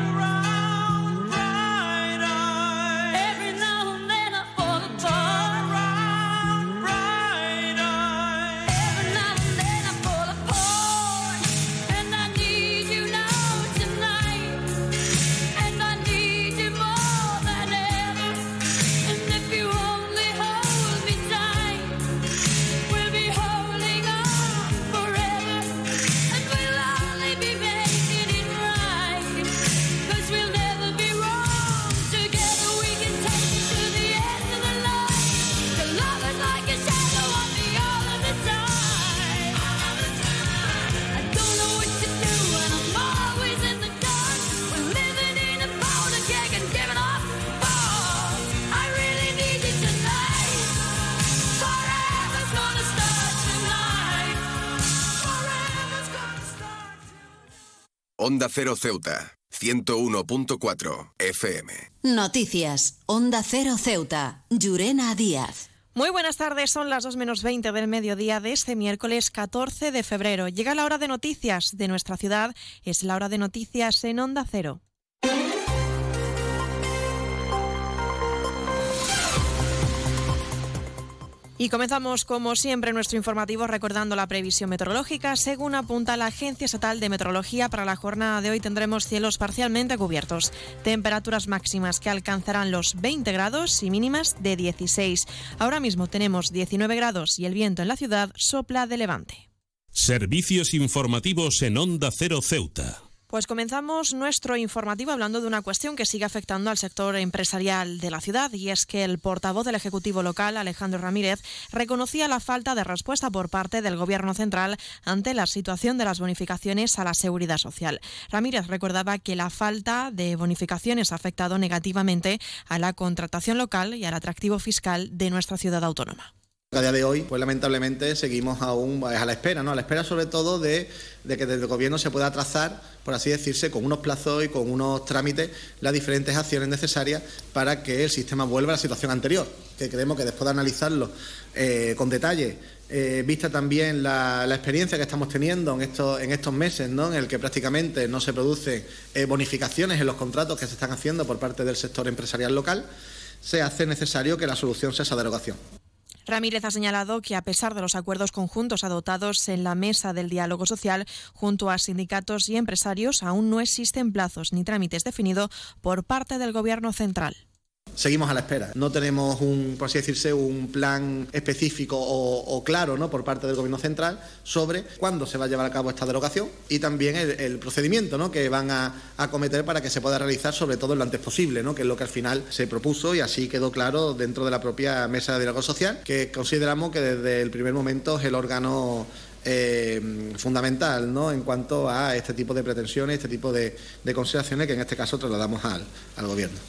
Speaker 26: Onda Cero Ceuta, 101.4 FM.
Speaker 3: Noticias. Onda Cero Ceuta. Llurena Díaz.
Speaker 4: Muy buenas tardes, son las 2 menos 20 del mediodía de este miércoles 14 de febrero. Llega la hora de noticias de nuestra ciudad, es la hora de noticias en Onda Cero. Y comenzamos, como siempre, nuestro informativo recordando la previsión meteorológica. Según apunta la Agencia Estatal de Meteorología, para la jornada de hoy tendremos cielos parcialmente cubiertos, temperaturas máximas que alcanzarán los 20 grados y mínimas de 16. Ahora mismo tenemos 19 grados y el viento en la ciudad sopla de levante.
Speaker 34: Servicios informativos en Onda Cero Ceuta.
Speaker 4: Pues comenzamos nuestro informativo hablando de una cuestión que sigue afectando al sector empresarial de la ciudad y es que el portavoz del Ejecutivo local, Alejandro Ramírez, reconocía la falta de respuesta por parte del Gobierno central ante la situación de las bonificaciones a la seguridad social. Ramírez recordaba que la falta de bonificaciones ha afectado negativamente a la contratación local y al atractivo fiscal de nuestra ciudad autónoma.
Speaker 17: A día de hoy, pues lamentablemente seguimos aún a la espera, ¿no? A la espera sobre todo de, que desde el gobierno se pueda trazar, por así decirse, con unos plazos y con unos trámites las diferentes acciones necesarias para que el sistema vuelva a la situación anterior, que creemos que después de analizarlo eh, con detalle, eh, vista también la, la, experiencia que estamos teniendo en estos, en estos meses, ¿no? en el que prácticamente no se producen eh, bonificaciones en los contratos que se están haciendo por parte del sector empresarial local, se hace necesario que la solución sea esa derogación.
Speaker 4: Ramírez ha señalado que, a pesar de los acuerdos conjuntos adoptados en la mesa del diálogo social junto a sindicatos y empresarios, aún no existen plazos ni trámites definidos por parte del Gobierno central.
Speaker 17: Seguimos a la espera. No tenemos un, por así decirse, un plan específico o, claro ¿no? por parte del Gobierno central sobre cuándo se va a llevar a cabo esta derogación y también el, el procedimiento ¿no? que van a acometer para que se pueda realizar, sobre todo lo antes posible, ¿no? que es lo que al final se propuso y así quedó claro dentro de la propia mesa de diálogo social, que consideramos que desde el primer momento es el órgano eh, fundamental ¿no? en cuanto a este tipo de pretensiones, este tipo de, de, consideraciones que en este caso trasladamos al, al Gobierno.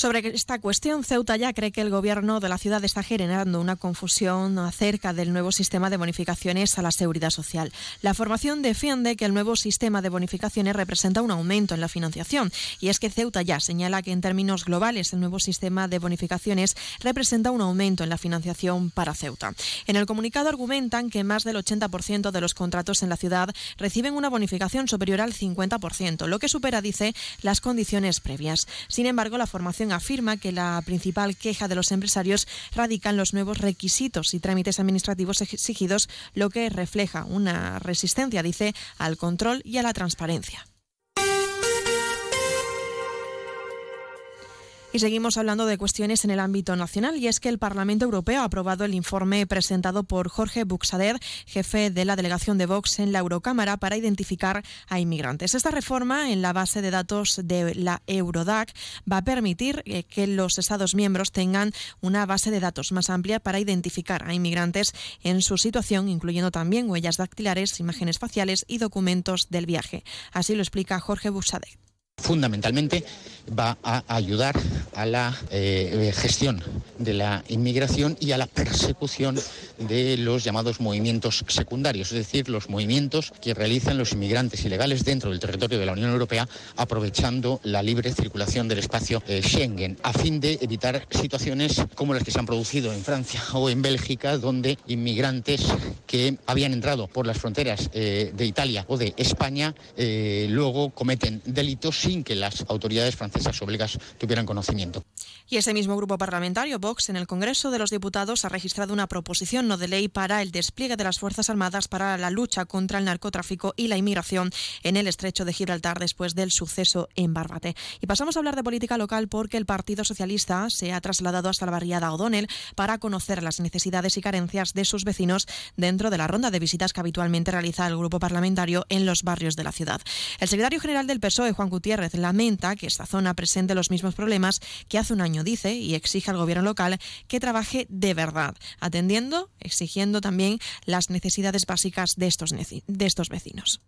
Speaker 4: Sobre esta cuestión, Ceuta ya cree que el gobierno de la ciudad está generando una confusión acerca del nuevo sistema de bonificaciones a la seguridad social. La formación defiende que el nuevo sistema de bonificaciones representa un aumento en la financiación y es que Ceuta ya señala que en términos globales el nuevo sistema de bonificaciones representa un aumento en la financiación para Ceuta. En el comunicado argumentan que más del 80% de los contratos en la ciudad reciben una bonificación superior al 50%, lo que supera, dice, las condiciones previas. Sin embargo, la formación afirma que la principal queja de los empresarios radica en los nuevos requisitos y trámites administrativos exigidos, lo que refleja una resistencia, dice, al control y a la transparencia. Y seguimos hablando de cuestiones en el ámbito nacional y es que el Parlamento Europeo ha aprobado el informe presentado por Jorge Buxader, jefe de la delegación de Vox en la Eurocámara, para identificar a inmigrantes. Esta reforma en la base de datos de la Eurodac va a permitir eh, que los Estados miembros tengan una base de datos más amplia para identificar a inmigrantes en su situación, incluyendo también huellas dactilares, imágenes faciales y documentos del viaje. Así lo explica Jorge Buxader.
Speaker 35: Fundamentalmente va a ayudar a la eh, gestión de la inmigración y a la persecución de los llamados movimientos secundarios, es decir, los movimientos que realizan los inmigrantes ilegales dentro del territorio de la Unión Europea, aprovechando la libre circulación del espacio eh, Schengen, a fin de evitar situaciones como las que se han producido en Francia <laughs> o en Bélgica, donde inmigrantes que habían entrado por las fronteras eh, de Italia o de España eh, luego cometen delitos sin que las autoridades francesas o belgas tuvieran conocimiento.
Speaker 4: Y ese mismo grupo parlamentario, Vox, en el Congreso de los Diputados ha registrado una proposición no de ley para el despliegue de las Fuerzas Armadas para la lucha contra el narcotráfico y la inmigración en el estrecho de Gibraltar después del suceso en Barbate. Y pasamos a hablar de política local porque el Partido Socialista se ha trasladado hasta la barriada O'Donnell para conocer las necesidades y carencias de sus vecinos dentro de la ronda de visitas que habitualmente realiza el grupo parlamentario en los barrios de la ciudad. El secretario general del PSOE, Juan Gutiérrez, lamenta que esta zona presente los mismos problemas que hace un año, dice, y exige al gobierno local que trabaje de verdad, atendiendo, exigiendo también las necesidades básicas de estos, vecinos.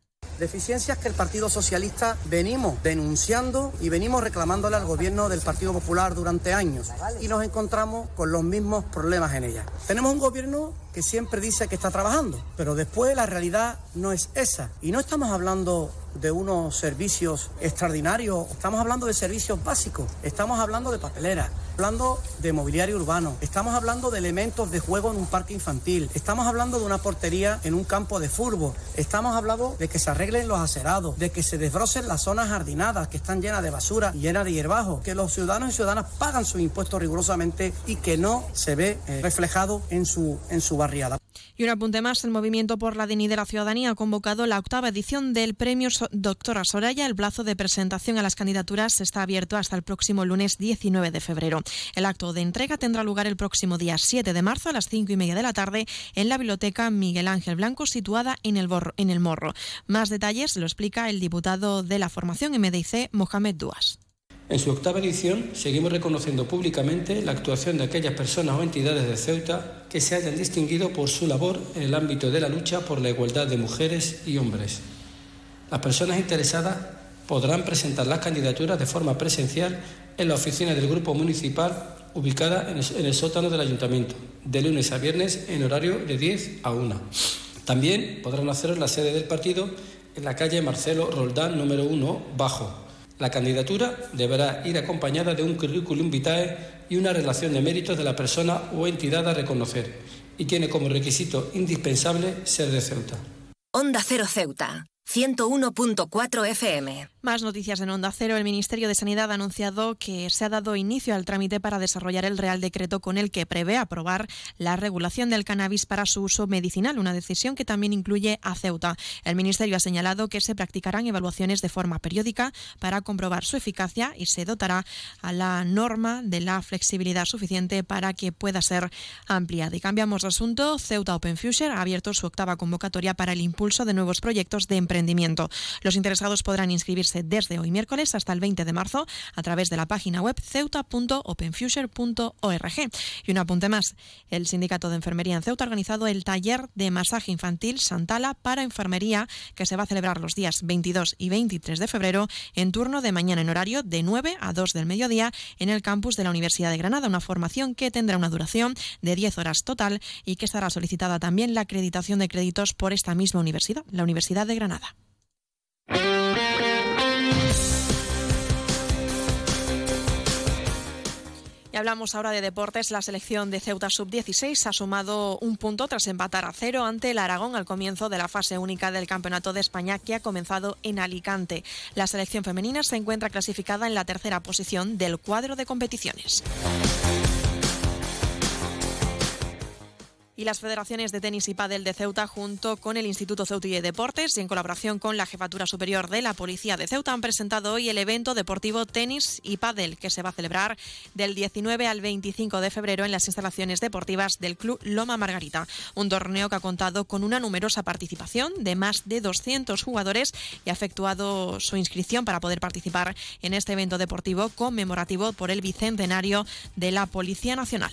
Speaker 36: Deficiencias que el Partido Socialista venimos denunciando y venimos reclamándole al gobierno del Partido Popular durante años y nos encontramos con los mismos problemas en ella. Tenemos un gobierno que siempre dice que está trabajando, pero después la realidad no es esa. Y no estamos hablando de unos servicios extraordinarios, estamos hablando de servicios básicos, estamos hablando de papelera, hablando de mobiliario urbano, estamos hablando de elementos de juego en un parque infantil, estamos hablando de una portería en un campo de fútbol, estamos hablando de que se arreglen los acerados, de que se desbrocen las zonas jardinadas que están llenas de basura y llenas de hierbajo, que los ciudadanos y ciudadanas pagan sus impuestos rigurosamente y que no se ve eh, reflejado en su, en su barriada.
Speaker 4: Y un apunte más, el Movimiento por la Dignidad de la Ciudadanía ha convocado la octava edición del Premio Doctora Soraya. El plazo de presentación a las candidaturas está abierto hasta el próximo lunes 19 de febrero. El acto de entrega tendrá lugar el próximo día 7 de marzo a las 5 y media de la tarde en la Biblioteca Miguel Ángel Blanco, situada en el, en el Morro. Más detalles lo explica el diputado de la formación MDIC, Mohamed Duas.
Speaker 37: En su octava edición seguimos reconociendo públicamente la actuación de aquellas personas o entidades de Ceuta que se hayan distinguido por su labor en el ámbito de la lucha por la igualdad de mujeres y hombres. Las personas interesadas podrán presentar las candidaturas de forma presencial en la oficina del Grupo Municipal ubicada en el, sótano del Ayuntamiento, de lunes a viernes en horario de 10 a 1. También podrán hacerlo en la sede del partido en la calle Marcelo Roldán número 1, Bajo. La candidatura deberá ir acompañada de un currículum vitae y una relación de méritos de la persona o entidad a reconocer y tiene como requisito indispensable ser de Ceuta.
Speaker 6: Onda Cero Ceuta, 101.4 FM.
Speaker 4: Más noticias en Onda Cero. El Ministerio de Sanidad ha anunciado que se ha dado inicio al trámite para desarrollar el Real Decreto con el que prevé aprobar la regulación del cannabis para su uso medicinal, una decisión que también incluye a Ceuta. El Ministerio ha señalado que se practicarán evaluaciones de forma periódica para comprobar su eficacia y se dotará a la norma de la flexibilidad suficiente para que pueda ser ampliada. Y cambiamos de asunto. Ceuta Open Future ha abierto su octava convocatoria para el impulso de nuevos proyectos de empresa Los interesados podrán inscribirse desde hoy miércoles hasta el 20 de marzo a través de la página web ceuta.openfuture.org. Y un apunte más, el Sindicato de Enfermería en Ceuta ha organizado el taller de masaje infantil Santala para enfermería que se va a celebrar los días 22 y 23 de febrero en turno de mañana en horario de 9 a 2 del mediodía en el campus de la Universidad de Granada, una formación que tendrá una duración de 10 horas total y que estará solicitada también la acreditación de créditos por esta misma universidad, la Universidad de Granada. Y hablamos ahora de deportes. La selección de Ceuta Sub-16 ha sumado un punto tras empatar a cero ante el Aragón al comienzo de la fase única del Campeonato de España que ha comenzado en Alicante. La selección femenina se encuentra clasificada en la tercera posición del cuadro de competiciones. Y las federaciones de tenis y pádel de Ceuta junto con el Instituto Ceuta de Deportes y en colaboración con la Jefatura Superior de la Policía de Ceuta han presentado hoy el evento deportivo Tenis y Pádel que se va a celebrar del 19 al 25 de febrero en las instalaciones deportivas del Club Loma Margarita, un torneo que ha contado con una numerosa participación de más de 200 jugadores y ha efectuado su inscripción para poder participar en este evento deportivo conmemorativo por el bicentenario de la Policía Nacional.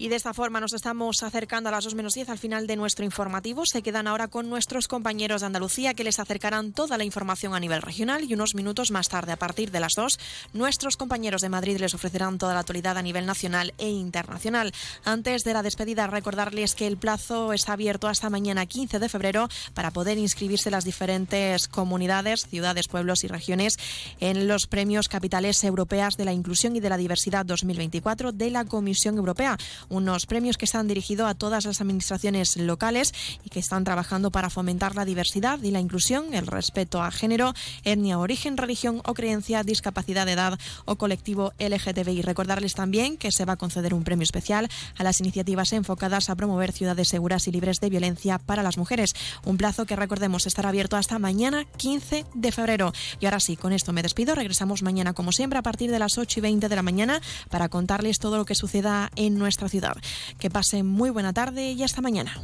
Speaker 4: Y de esta forma nos estamos acercando a las 2 menos 10 al final de nuestro informativo. Se quedan ahora con nuestros compañeros de Andalucía que les acercarán toda la información a nivel regional y unos minutos más tarde, a partir de las 2, nuestros compañeros de Madrid les ofrecerán toda la actualidad a nivel nacional e internacional. Antes de la despedida, recordarles que el plazo está abierto hasta mañana 15 de febrero para poder inscribirse las diferentes comunidades, ciudades, pueblos y regiones en los premios capitales europeas de la inclusión y de la diversidad 2024 de la Comisión Europea unos premios que están dirigidos a todas las administraciones locales y que están trabajando para fomentar la diversidad y la inclusión, el respeto a género, etnia, origen, religión o creencia, discapacidad de edad o colectivo LGTBI. Recordarles también que se va a conceder un premio especial a las iniciativas enfocadas a promover ciudades seguras y libres de violencia para las mujeres. Un plazo que recordemos estará abierto hasta mañana 15 de febrero. Y ahora sí, con esto me despido. Regresamos mañana como siempre a partir de las 8 y 20 de la mañana para contarles todo lo que suceda en nuestra Que pasen muy buena tarde y hasta mañana.